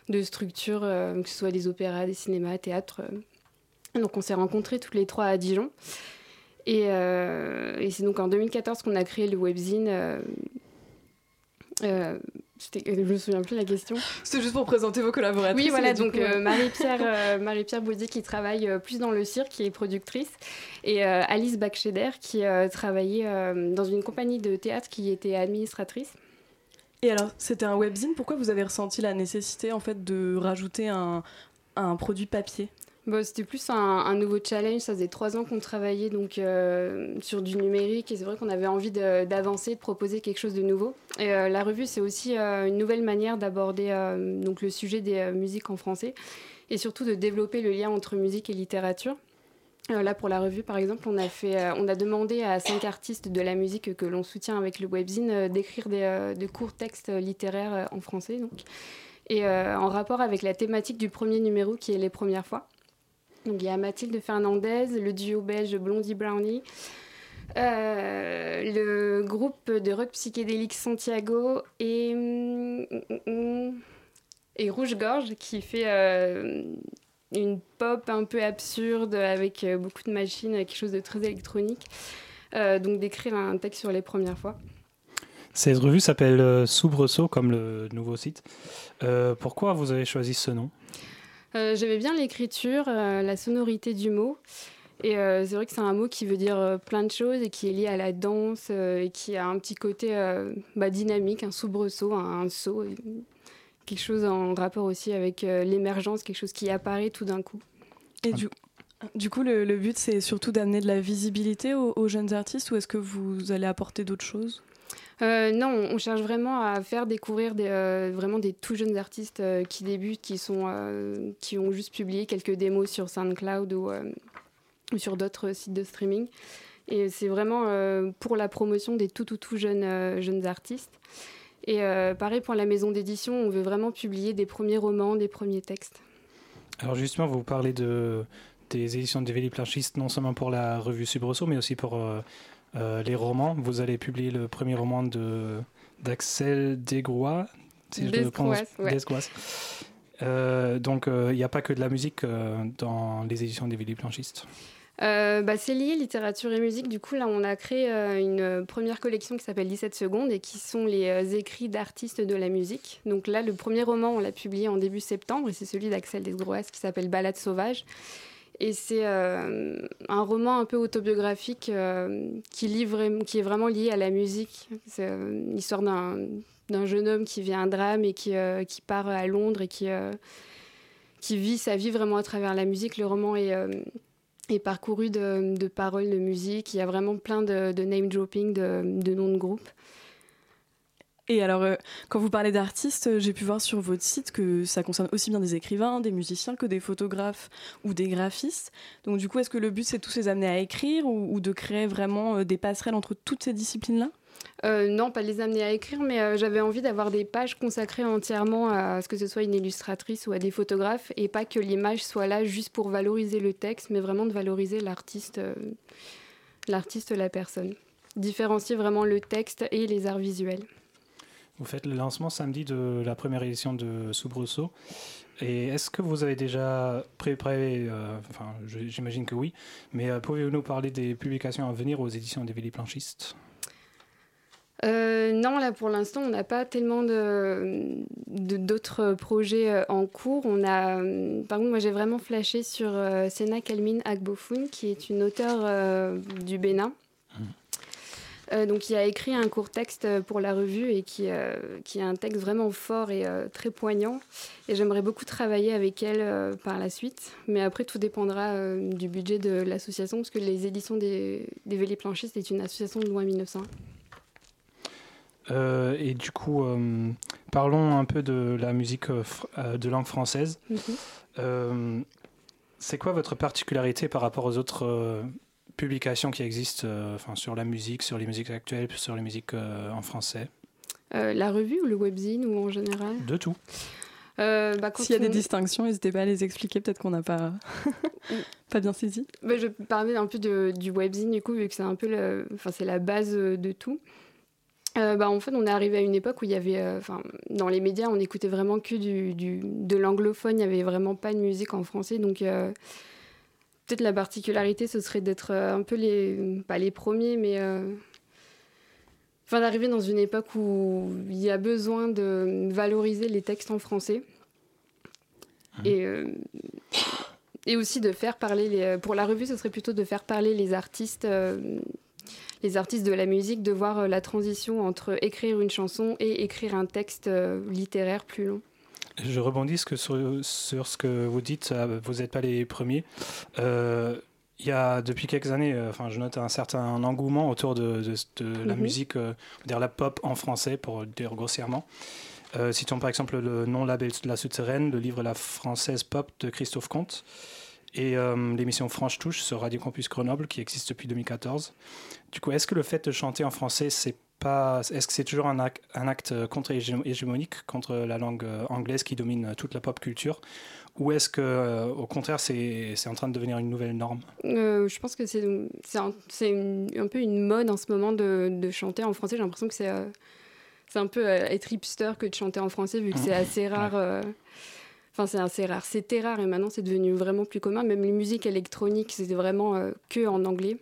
de structures, que ce soit des opéras, des cinémas, théâtres. Donc on s'est rencontrés tous les trois à Dijon. Et, et c'est donc en 2014 qu'on a créé le webzine je me souviens plus de la question. C'était juste pour présenter vos collaboratrices. Oui, voilà, donc euh, Marie-Pierre euh, Marie-Pierre Baudier qui travaille euh, plus dans le cirque, qui est productrice, et Alice Bachcheder qui travaillait dans une compagnie de théâtre qui était administratrice. Et alors, c'était un webzine, pourquoi vous avez ressenti la nécessité en fait de rajouter un, un produit papier? C'était plus un, nouveau challenge. Ça faisait trois ans qu'on travaillait donc euh, sur du numérique et c'est vrai qu'on avait envie d'avancer, de, proposer quelque chose de nouveau. Et euh, la revue, c'est aussi euh, une nouvelle manière d'aborder donc le sujet des musiques en français et surtout de développer le lien entre musique et littérature. Là, pour la revue, par exemple, on a, fait, on a demandé à cinq artistes de la musique que l'on soutient avec le webzine d'écrire des, de courts textes littéraires en français. Donc. Et en rapport avec la thématique du premier numéro qui est les premières fois. Donc il y a Mathilde Fernandez, le duo belge Blondie Brownie, euh, le groupe de rock psychédélique Santiago et, mm, mm, mm, Rouge Gorge qui fait euh, une pop un peu absurde avec euh, beaucoup de machines, quelque chose de très électronique. donc d'écrire un texte sur les premières fois. Cette revue s'appelle Soubresaut comme le nouveau site. pourquoi vous avez choisi ce nom? J'aimais bien l'écriture, euh, la sonorité du mot. Et euh, c'est vrai que c'est un mot qui veut dire plein de choses et qui est lié à la danse et qui a un petit côté bah, dynamique, un soubresaut, un, saut, quelque chose en rapport aussi avec l'émergence, quelque chose qui apparaît tout d'un coup. Et du coup, le, but, c'est surtout d'amener de la visibilité aux jeunes artistes ou est-ce que vous allez apporter d'autres choses? Euh, non, on cherche vraiment à faire découvrir des, euh, vraiment des tout jeunes artistes euh, qui débutent, qui, sont, qui ont juste publié quelques démos sur SoundCloud ou, sur d'autres sites de streaming. Et c'est vraiment pour la promotion des tout, tout, tout jeunes, jeunes artistes. Et pareil pour la maison d'édition, on veut vraiment publier des premiers romans, des premiers textes. Alors justement, vous parlez de, des éditions de Planchiste, non seulement pour la revue Subrosso, mais aussi pour les romans. Vous allez publier le premier roman de d'Axel Desgrois, si je le prononce. Euh, donc euh, il n'y a pas que de la musique dans les éditions des Villes Planchistes. bah, c'est lié littérature et musique. Du coup, là, on a créé une première collection qui s'appelle 17 secondes et qui sont les écrits d'artistes de la musique. Donc là, le premier roman, on l'a publié en début septembre et c'est celui d'Axel Desgroas qui s'appelle Balade sauvage. Et c'est euh, un roman un peu autobiographique euh, qui, est vraiment lié à la musique. C'est euh, l'histoire d'un jeune homme qui vit un drame et qui, part à Londres et qui, vit sa vie vraiment à travers la musique. Le roman est, parcouru de, paroles de musique. Il y a vraiment plein de, name dropping, de noms de groupes. Et alors, euh, quand vous parlez d'artistes, euh, j'ai pu voir sur votre site que ça concerne aussi bien des écrivains, des musiciens que des photographes ou des graphistes. Donc, du coup, est-ce que le but, c'est tous les amener à écrire ou, de créer vraiment euh, des passerelles entre toutes ces disciplines-là? Non, pas les amener à écrire, mais j'avais envie d'avoir des pages consacrées entièrement à ce que ce soit une illustratrice ou à des photographes, et pas que l'image soit là juste pour valoriser le texte, mais vraiment de valoriser l'artiste, l'artiste, la personne. Différencier vraiment le texte et les arts visuels. Vous faites le lancement samedi de la première édition de Soubresaut. Et est-ce que vous avez déjà préparé, euh, enfin j'imagine que oui, mais euh, pouvez-vous nous parler des publications à venir aux éditions des Villes Planchistes euh, non, là pour l'instant, on n'a pas tellement de, d'autres projets en cours. On a, par contre, moi j'ai vraiment flashé sur Sena Kalmin Agbofoun, qui est une auteure du Bénin. Mmh. donc, qui a écrit un court texte pour la revue et qui, qui est un texte vraiment fort et très poignant. Et j'aimerais beaucoup travailler avec elle par la suite. Mais après, tout dépendra du budget de l'association, parce que les éditions des, des Véliplanchistes est une association de loi 1900. Euh, et du coup, euh, parlons un peu de la musique euh, de langue française. Mhm. c'est quoi votre particularité par rapport aux autres publications qui existent enfin, sur la musique, sur les musiques actuelles, sur les musiques en français La revue ou le webzine ou en général? De tout. bah, S'il y a des distinctions, n'hésitez pas à les expliquer, peut-être qu'on n'a pas, pas bien saisi. Bah, je parlais un peu de, du webzine, du coup, vu que c'est un peu enfin, c'est la base de tout. Euh, bah, en fait, on est arrivé à une époque où il y avait, euh, enfin, dans les médias, on écoutait vraiment que du, du de l'anglophone. Il n'y avait vraiment pas de musique en français. Donc, euh, peut-être la particularité, ce serait d'être un peu les, pas les premiers, mais enfin, d'arriver dans une époque où il y a besoin de valoriser les textes en français. Mmh. Et, et aussi de faire parler les, pour la revue, ce serait plutôt de faire parler les artistes les artistes de la musique de voir euh, la transition entre écrire une chanson et écrire un texte euh, littéraire plus long. Je rebondis sur, sur ce que vous dites, euh, vous n'êtes pas les premiers. il y a depuis quelques années, enfin, je note un certain engouement autour de, de, la mhm. musique, dire la pop en français, pour dire grossièrement. citons par exemple le non-label de la souterraine, le livre La française pop de Christophe Comte et l'émission Franche Touche sur Radio Campus Grenoble qui existe depuis 2014. Du coup, est-ce que le fait de chanter en français, c'est pas, est-ce que c'est toujours un acte, un acte contre-hégémonique contre la langue euh, anglaise qui domine euh, toute la pop culture? Ou est-ce que, euh, au contraire, c'est, en train de devenir une nouvelle norme? Je pense que c'est, un, un, peu une mode en ce moment de, de chanter en français. J'ai l'impression que c'est, c'est un peu être hipster que de chanter en français, vu que c'est assez rare. Enfin, c'est assez rare. C'était rare et maintenant c'est devenu vraiment plus commun. Même les musiques électroniques, c'était vraiment que en anglais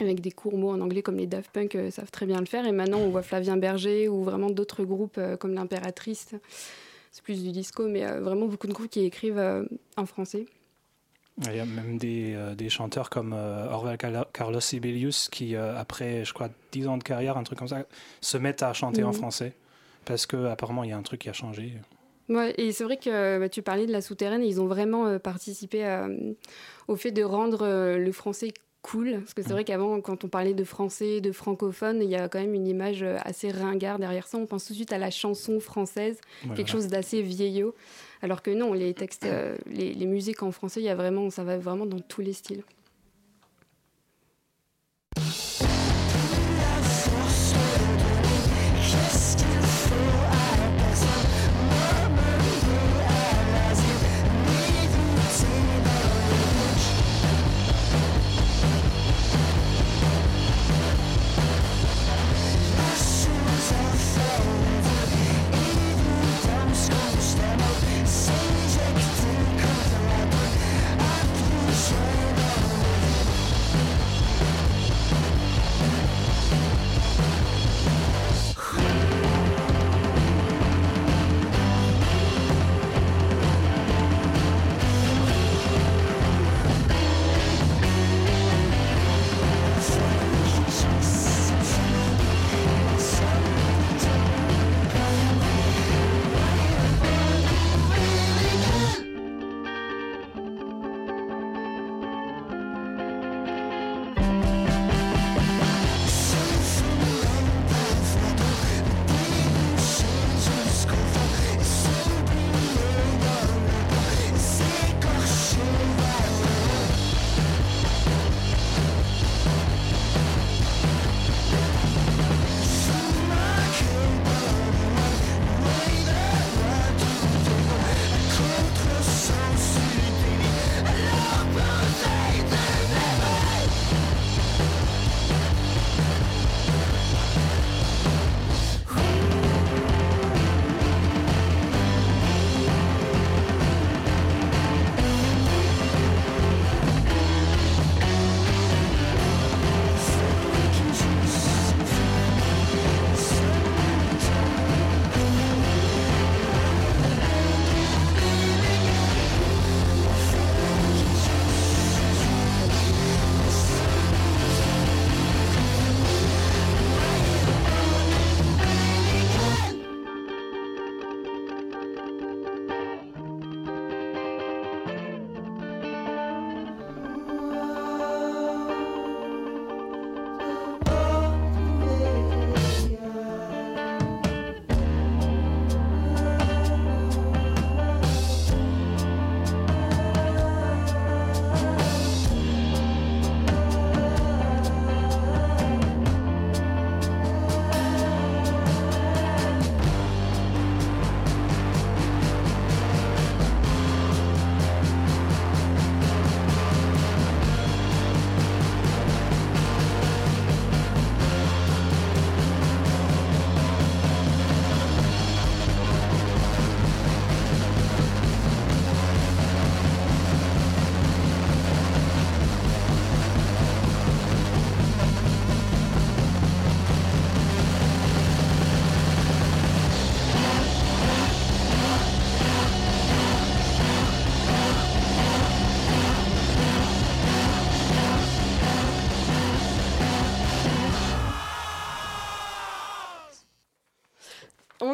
avec des courts mots en anglais comme les Daft Punk euh, savent très bien le faire. Et maintenant, on voit Flavien Berger ou vraiment d'autres groupes euh, comme l'Impératrice. C'est plus du disco, mais euh, vraiment beaucoup de groupes qui écrivent en français. Il y a même des, des chanteurs comme Orval Carlos Sibelius qui, après, je crois, 10 ans de carrière, un truc comme ça, se mettent à chanter en mhm. français parce qu'apparemment, il y a un truc qui a changé. Ouais, et c'est vrai que bah, tu parlais de la souterraine, et ils ont vraiment participé au fait de rendre le français cool. Parce que c'est vrai qu'avant, quand on parlait de français, de francophone, il y a quand même une image euh, assez ringard derrière ça. On pense tout de suite à la chanson française, quelque chose d'assez vieillot. Alors que non, les textes, euh, les, les, musiques en français, il y a vraiment, ça va vraiment dans tous les styles.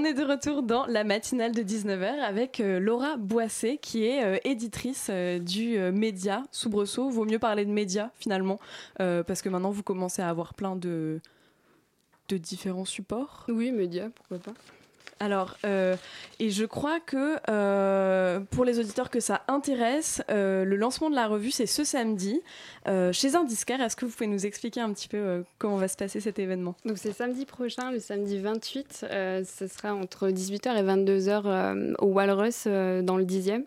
On est de retour dans la matinale de 19h avec euh, Laura Boissé qui est euh, éditrice euh, du média Soubresaut. Vaut mieux parler de média finalement parce que maintenant vous commencez à avoir plein de, de différents supports. Oui, média, pourquoi pas. Alors, euh, et je crois que euh, pour les auditeurs que ça intéresse, euh, le lancement de la revue, c'est ce samedi chez Indiscar. Est-ce que vous pouvez nous expliquer un petit peu comment va se passer cet événement? Donc, c'est samedi prochain, le samedi 28. ce sera entre 18h et 22h au Walrus dans le 10e.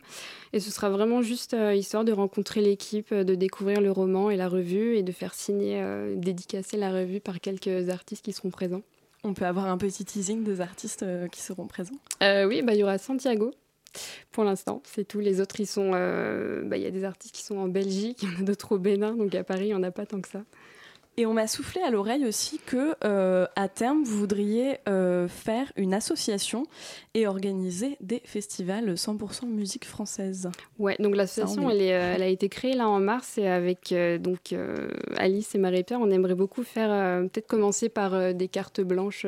Et ce sera vraiment juste histoire de rencontrer l'équipe, de découvrir le roman et la revue et de faire signer, dédicacer la revue par quelques artistes qui seront présents. On peut avoir un petit teasing des artistes euh, qui seront présents euh, Oui, bah, il y aura Santiago. Pour l'instant, c'est tout. Les autres. Euh, bah, il y a des artistes qui sont en Belgique, il y en a d'autres au Bénin, donc à Paris, il n'y en a pas tant que ça. Et on m'a soufflé à l'oreille aussi que euh, à terme vous voudriez euh, faire une association et organiser des festivals 100% musique française. Ouais, donc l'association elle, euh, elle, a été créée là en mars et avec donc Alice et Marie-Pierre, on aimerait beaucoup faire peut-être commencer par des cartes blanches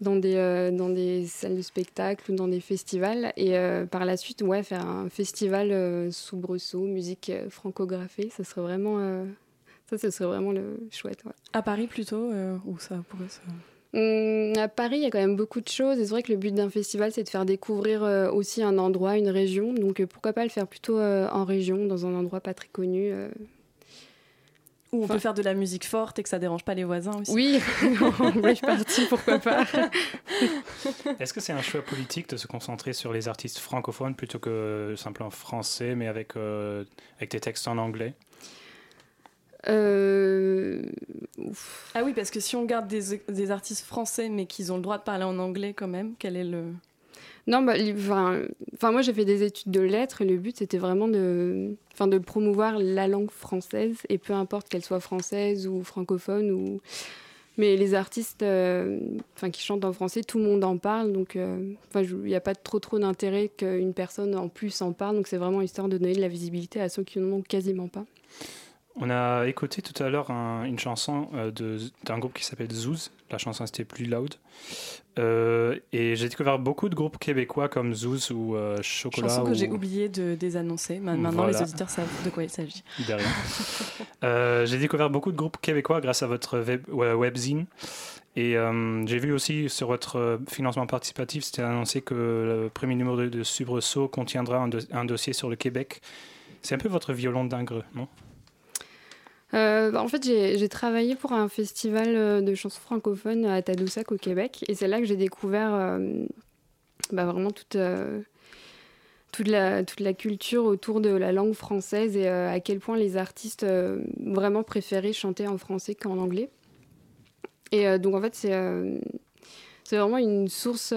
dans des, dans des salles de spectacle ou dans des festivals. Et par la suite, ouais, faire un festival sous Brusseau, musique francographée, ça serait vraiment ça, ce serait vraiment le chouette. À Paris plutôt, euh, ou ça pourrait se... Hum, à Paris, il y a quand même beaucoup de choses. Et c'est vrai que le but d'un festival, c'est de faire découvrir euh, aussi un endroit, une région. Donc euh, pourquoi pas le faire plutôt en région, dans un endroit pas très connu. Où on peut faire de la musique forte et que ça dérange pas les voisins aussi. Oui, je suis partie, pourquoi pas. Est-ce que c'est un choix politique de se concentrer sur les artistes francophones plutôt que simplement français, mais avec, avec des textes en anglais? Euh, ah oui, parce que si on garde des, des artistes français mais qu'ils ont le droit de parler en anglais quand même, quel est le... Non, bah, enfin, moi j'ai fait des études de lettres et le but c'était vraiment de, enfin, de promouvoir la langue française et peu importe qu'elle soit française ou francophone ou... Mais les artistes euh, enfin, qui chantent en français, tout le monde en parle, donc euh, il n'y a pas trop trop d'intérêt qu'une personne en plus en parle, donc c'est vraiment histoire de donner de la visibilité à ceux qui n'en ont quasiment pas. On a écouté tout à l'heure une chanson euh, d'un groupe qui s'appelle Zouz. La chanson c'était Plus Loud. Euh, et j'ai découvert beaucoup de groupes québécois comme Zouz ou euh, Chocolat. Chanson que j'ai oublié de désannoncer. Maintenant les auditeurs savent de quoi il s'agit. Derrière. j'ai découvert beaucoup de groupes québécois grâce à votre webzine. Et j'ai vu aussi sur votre financement participatif, c'était annoncé que le premier numéro de, de contiendra un, un, dossier sur le Québec. C'est un peu votre violon d'ingre, non? Euh, bah, en fait, j'ai travaillé pour un festival euh, de chansons francophones à Tadoussac au Québec. Et c'est là que j'ai découvert euh, bah, vraiment toute, toute, la, toute la culture autour de la langue française et à quel point les artistes vraiment préféraient chanter en français qu'en anglais. Et donc, en fait, c'est c'est vraiment une source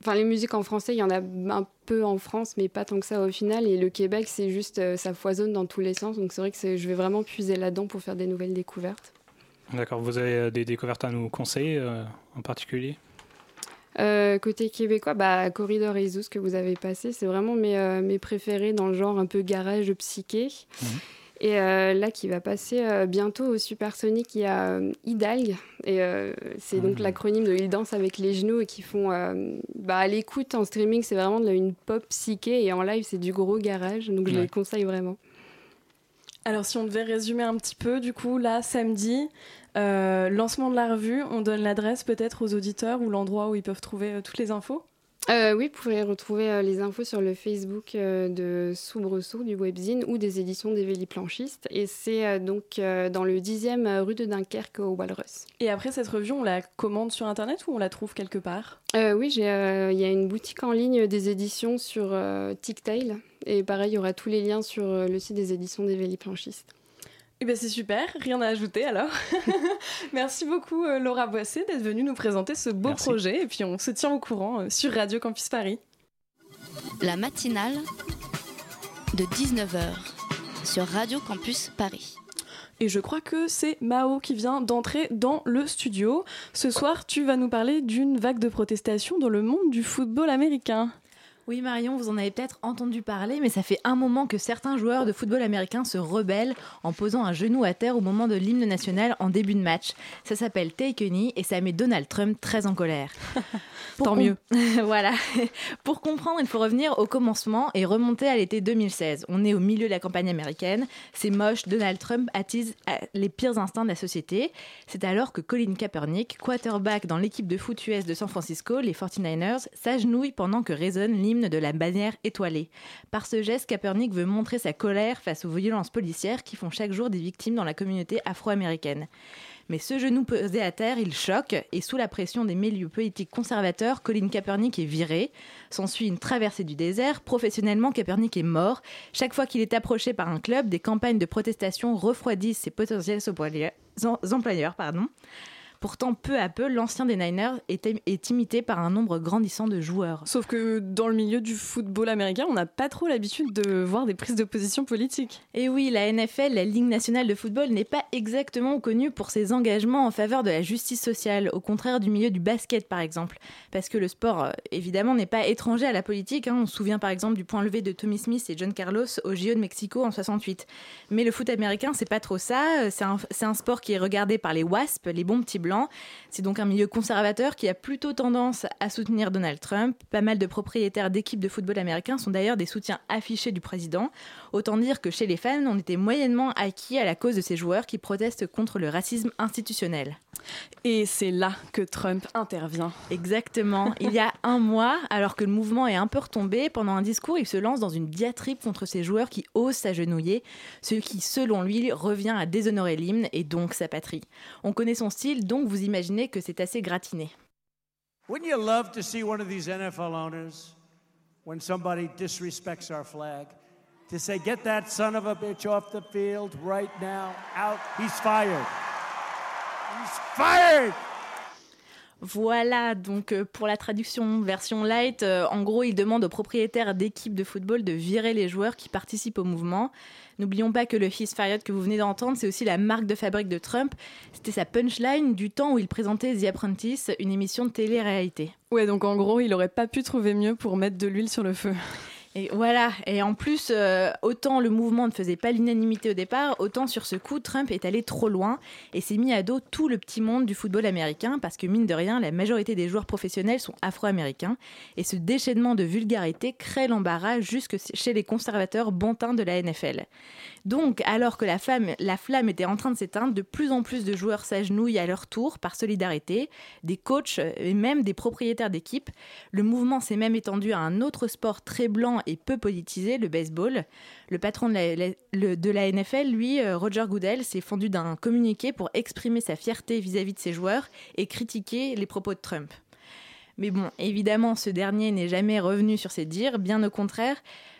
Enfin, les musiques en français, il y en a un peu en France, mais pas tant que ça au final. Et le Québec, c'est juste, euh, ça foisonne dans tous les sens. Donc c'est vrai que je vais vraiment puiser là-dedans pour faire des nouvelles découvertes. D'accord. Vous avez euh, des découvertes à nous conseiller euh, en particulier? Côté québécois, bah, Corridor et Zeus que vous avez passé, c'est vraiment mes, mes préférés dans le genre un peu garage psyché. Mmh. Et euh, là, qui va passer euh, bientôt au Supersonic, il y a euh, Hidalgue. Et c'est donc ah. l'acronyme de Ils dansent avec les genoux et qui font. bah, à l'écoute en streaming, c'est vraiment de, une pop psyché et en live, c'est du gros garage. Donc je les conseille vraiment. Alors, si on devait résumer un petit peu, du coup, là, samedi, lancement de la revue, on donne l'adresse peut-être aux auditeurs ou l'endroit où ils peuvent trouver toutes les infos? Euh, oui, vous pouvez retrouver euh, les infos sur le Facebook euh, de Soubresaut, du webzine, ou des éditions des Véliplanchistes. Et c'est donc dans le 10e rue de Dunkerque au Walrus. Et après cette revue, on la commande sur Internet ou on la trouve quelque part? Oui, il y a une boutique en ligne des éditions sur TickTail. Et pareil, il y aura tous les liens sur le site des éditions des Véliplanchistes. Eh ben c'est super, rien à ajouter alors. Merci beaucoup euh, Laura Boissé d'être venue nous présenter ce beau projet et puis on se tient au courant euh, sur Radio Campus Paris. La matinale de 19h sur Radio Campus Paris. Et je crois que c'est Mao qui vient d'entrer dans le studio. Ce soir, tu vas nous parler d'une vague de protestation dans le monde du football américain. Oui Marion, vous en avez peut-être entendu parler, mais ça fait un moment que certains joueurs de football américain se rebellent en posant un genou à terre au moment de l'hymne national en début de match. Ça s'appelle Take a knee et ça met Donald Trump très en colère. Tant mieux. voilà. Pour comprendre, il faut revenir au commencement et remonter à l'été 2016. On est au milieu de la campagne américaine. C'est moche, Donald Trump attise euh, les pires instincts de la société. C'est alors que Colin Kaepernick, quarterback dans l'équipe de foot US de San Francisco, les 49ers, s'agenouille pendant que résonne l'hymne de la bannière étoilée. Par ce geste, Kaepernick veut montrer sa colère face aux violences policières qui font chaque jour des victimes dans la communauté afro-américaine. Mais ce genou posé à terre, il choque, et sous la pression des milieux politiques conservateurs, Colin Kaepernick est viré. S'ensuit une traversée du désert. Professionnellement, Kaepernick est mort. Chaque fois qu'il est approché par un club, des campagnes de protestation refroidissent ses potentiels employeurs. Pardon. Pourtant, peu à peu, l'ancien des Niners est, imité par un nombre grandissant de joueurs. Sauf que dans le milieu du football américain, on n'a pas trop l'habitude de voir des prises de position politiques. Et oui, la NFL, la Ligue nationale de football, n'est pas exactement connue pour ses engagements en faveur de la justice sociale, au contraire du milieu du basket par exemple. Parce que le sport, euh, évidemment, n'est pas étranger à la politique. Hein. On se souvient par exemple du point levé de Tommy Smith et John Carlos au JO de Mexico en 68. Mais le foot américain, c'est pas trop ça. C'est un, un sport qui est regardé par les WASP, les bons petits blancs c'est donc un milieu conservateur qui a plutôt tendance à soutenir Donald Trump. Pas mal de propriétaires d'équipes de football américains sont d'ailleurs des soutiens affichés du président. Autant dire que chez les fans, on était moyennement acquis à la cause de ces joueurs qui protestent contre le racisme institutionnel. Et c'est là que Trump intervient. Exactement. Il y a un mois, alors que le mouvement est un peu retombé, pendant un discours, il se lance dans une diatribe contre ces joueurs qui osent s'agenouiller, ce qui, selon lui, revient à déshonorer l'hymne et donc sa patrie. On connaît son style, donc vous imaginez que c'est assez gratiné. Wouldn't you love to see one of these NFL owners, when somebody disrespects our flag, to say, get that son of a bitch off the field right now, out, he's fired. He's fired! Voilà, donc euh, pour la traduction version light, euh, en gros, il demande aux propriétaires d'équipes de football de virer les joueurs qui participent au mouvement. N'oublions pas que le His Fired que vous venez d'entendre, c'est aussi la marque de fabrique de Trump. C'était sa punchline du temps où il présentait The Apprentice, une émission de télé-réalité. Ouais, donc en gros, il aurait pas pu trouver mieux pour mettre de l'huile sur le feu. Et voilà. Et en plus, euh, autant le mouvement ne faisait pas l'unanimité au départ, autant sur ce coup, Trump est allé trop loin et s'est mis à dos tout le petit monde du football américain parce que mine de rien, la majorité des joueurs professionnels sont afro-américains et ce déchaînement de vulgarité crée l'embarras jusque chez les conservateurs bontins de la NFL. Donc, alors que la, la flamme était en train de s'éteindre, de plus en plus de joueurs s'agenouillent à leur tour par solidarité, des coachs et même des propriétaires d'équipes. Le mouvement s'est même étendu à un autre sport très blanc et peu politisé, le baseball. Le patron de la, NFL, lui, euh, Roger Goodell, s'est fendu d'un communiqué pour exprimer sa fierté vis-à-vis de ses joueurs et critiquer les propos de Trump. Mais bon, évidemment, ce dernier n'est jamais revenu sur ses dires, bien au contraire.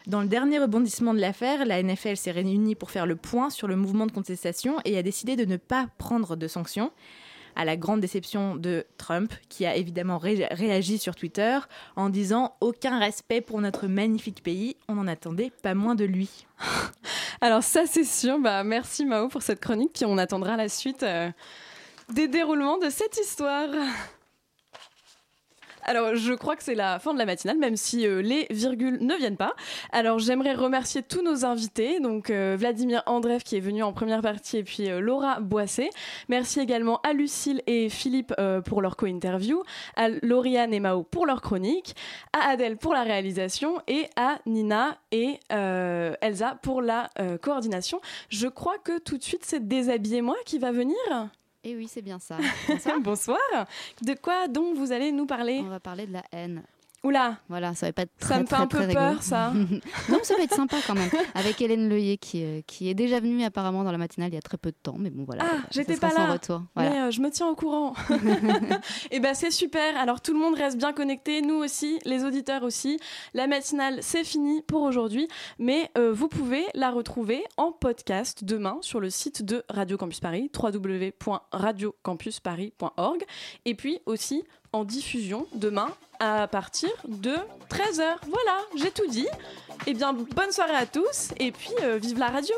Dans le dernier rebondissement de l'affaire, la NFL s'est réunie pour faire le point sur le mouvement de contestation et a décidé de ne pas prendre de sanctions à la grande déception de Trump, qui a évidemment réagi sur Twitter en disant aucun respect pour notre magnifique pays, on n'en attendait pas moins de lui. Alors ça c'est sûr, bah, merci Mao pour cette chronique, puis on attendra la suite euh, des déroulements de cette histoire. Alors, je crois que c'est la fin de la matinale, même si euh, les virgules ne viennent pas. Alors, j'aimerais remercier tous nos invités, donc euh, Vladimir Andreev qui est venu en première partie, et puis euh, Laura Boissé. Merci également à Lucille et Philippe pour leur co-interview, à Lauriane et Mao pour leur chronique, à Adèle pour la réalisation, et à Nina et Elsa pour la coordination. Je crois que tout de suite, c'est Déshabiller-moi qui va venir. Et eh oui, c'est bien ça. Bonsoir. Bonsoir. De quoi donc vous allez nous parler? On va parler de la haine. Oula Voilà, ça va pas être très, Ça me fait un peu peur, ça. non, ça va être sympa quand même. Avec Hélène Leuillet, qui, euh, qui est déjà venue apparemment dans la matinale il y a très peu de temps. Mais bon, voilà. Ah, j'étais pas là. Retour. Mais euh, je me tiens au courant. Et eh ben, c'est super. Alors, tout le monde reste bien connecté. Nous aussi, les auditeurs aussi. La matinale, c'est fini pour aujourd'hui. Mais euh, vous pouvez la retrouver en podcast demain sur le site de Radio Campus Paris, www.radiocampusparis.org. Et puis aussi diffusion demain à partir de 13h. Voilà, j'ai tout dit. Eh bien, bonne soirée à tous et puis euh, vive la radio.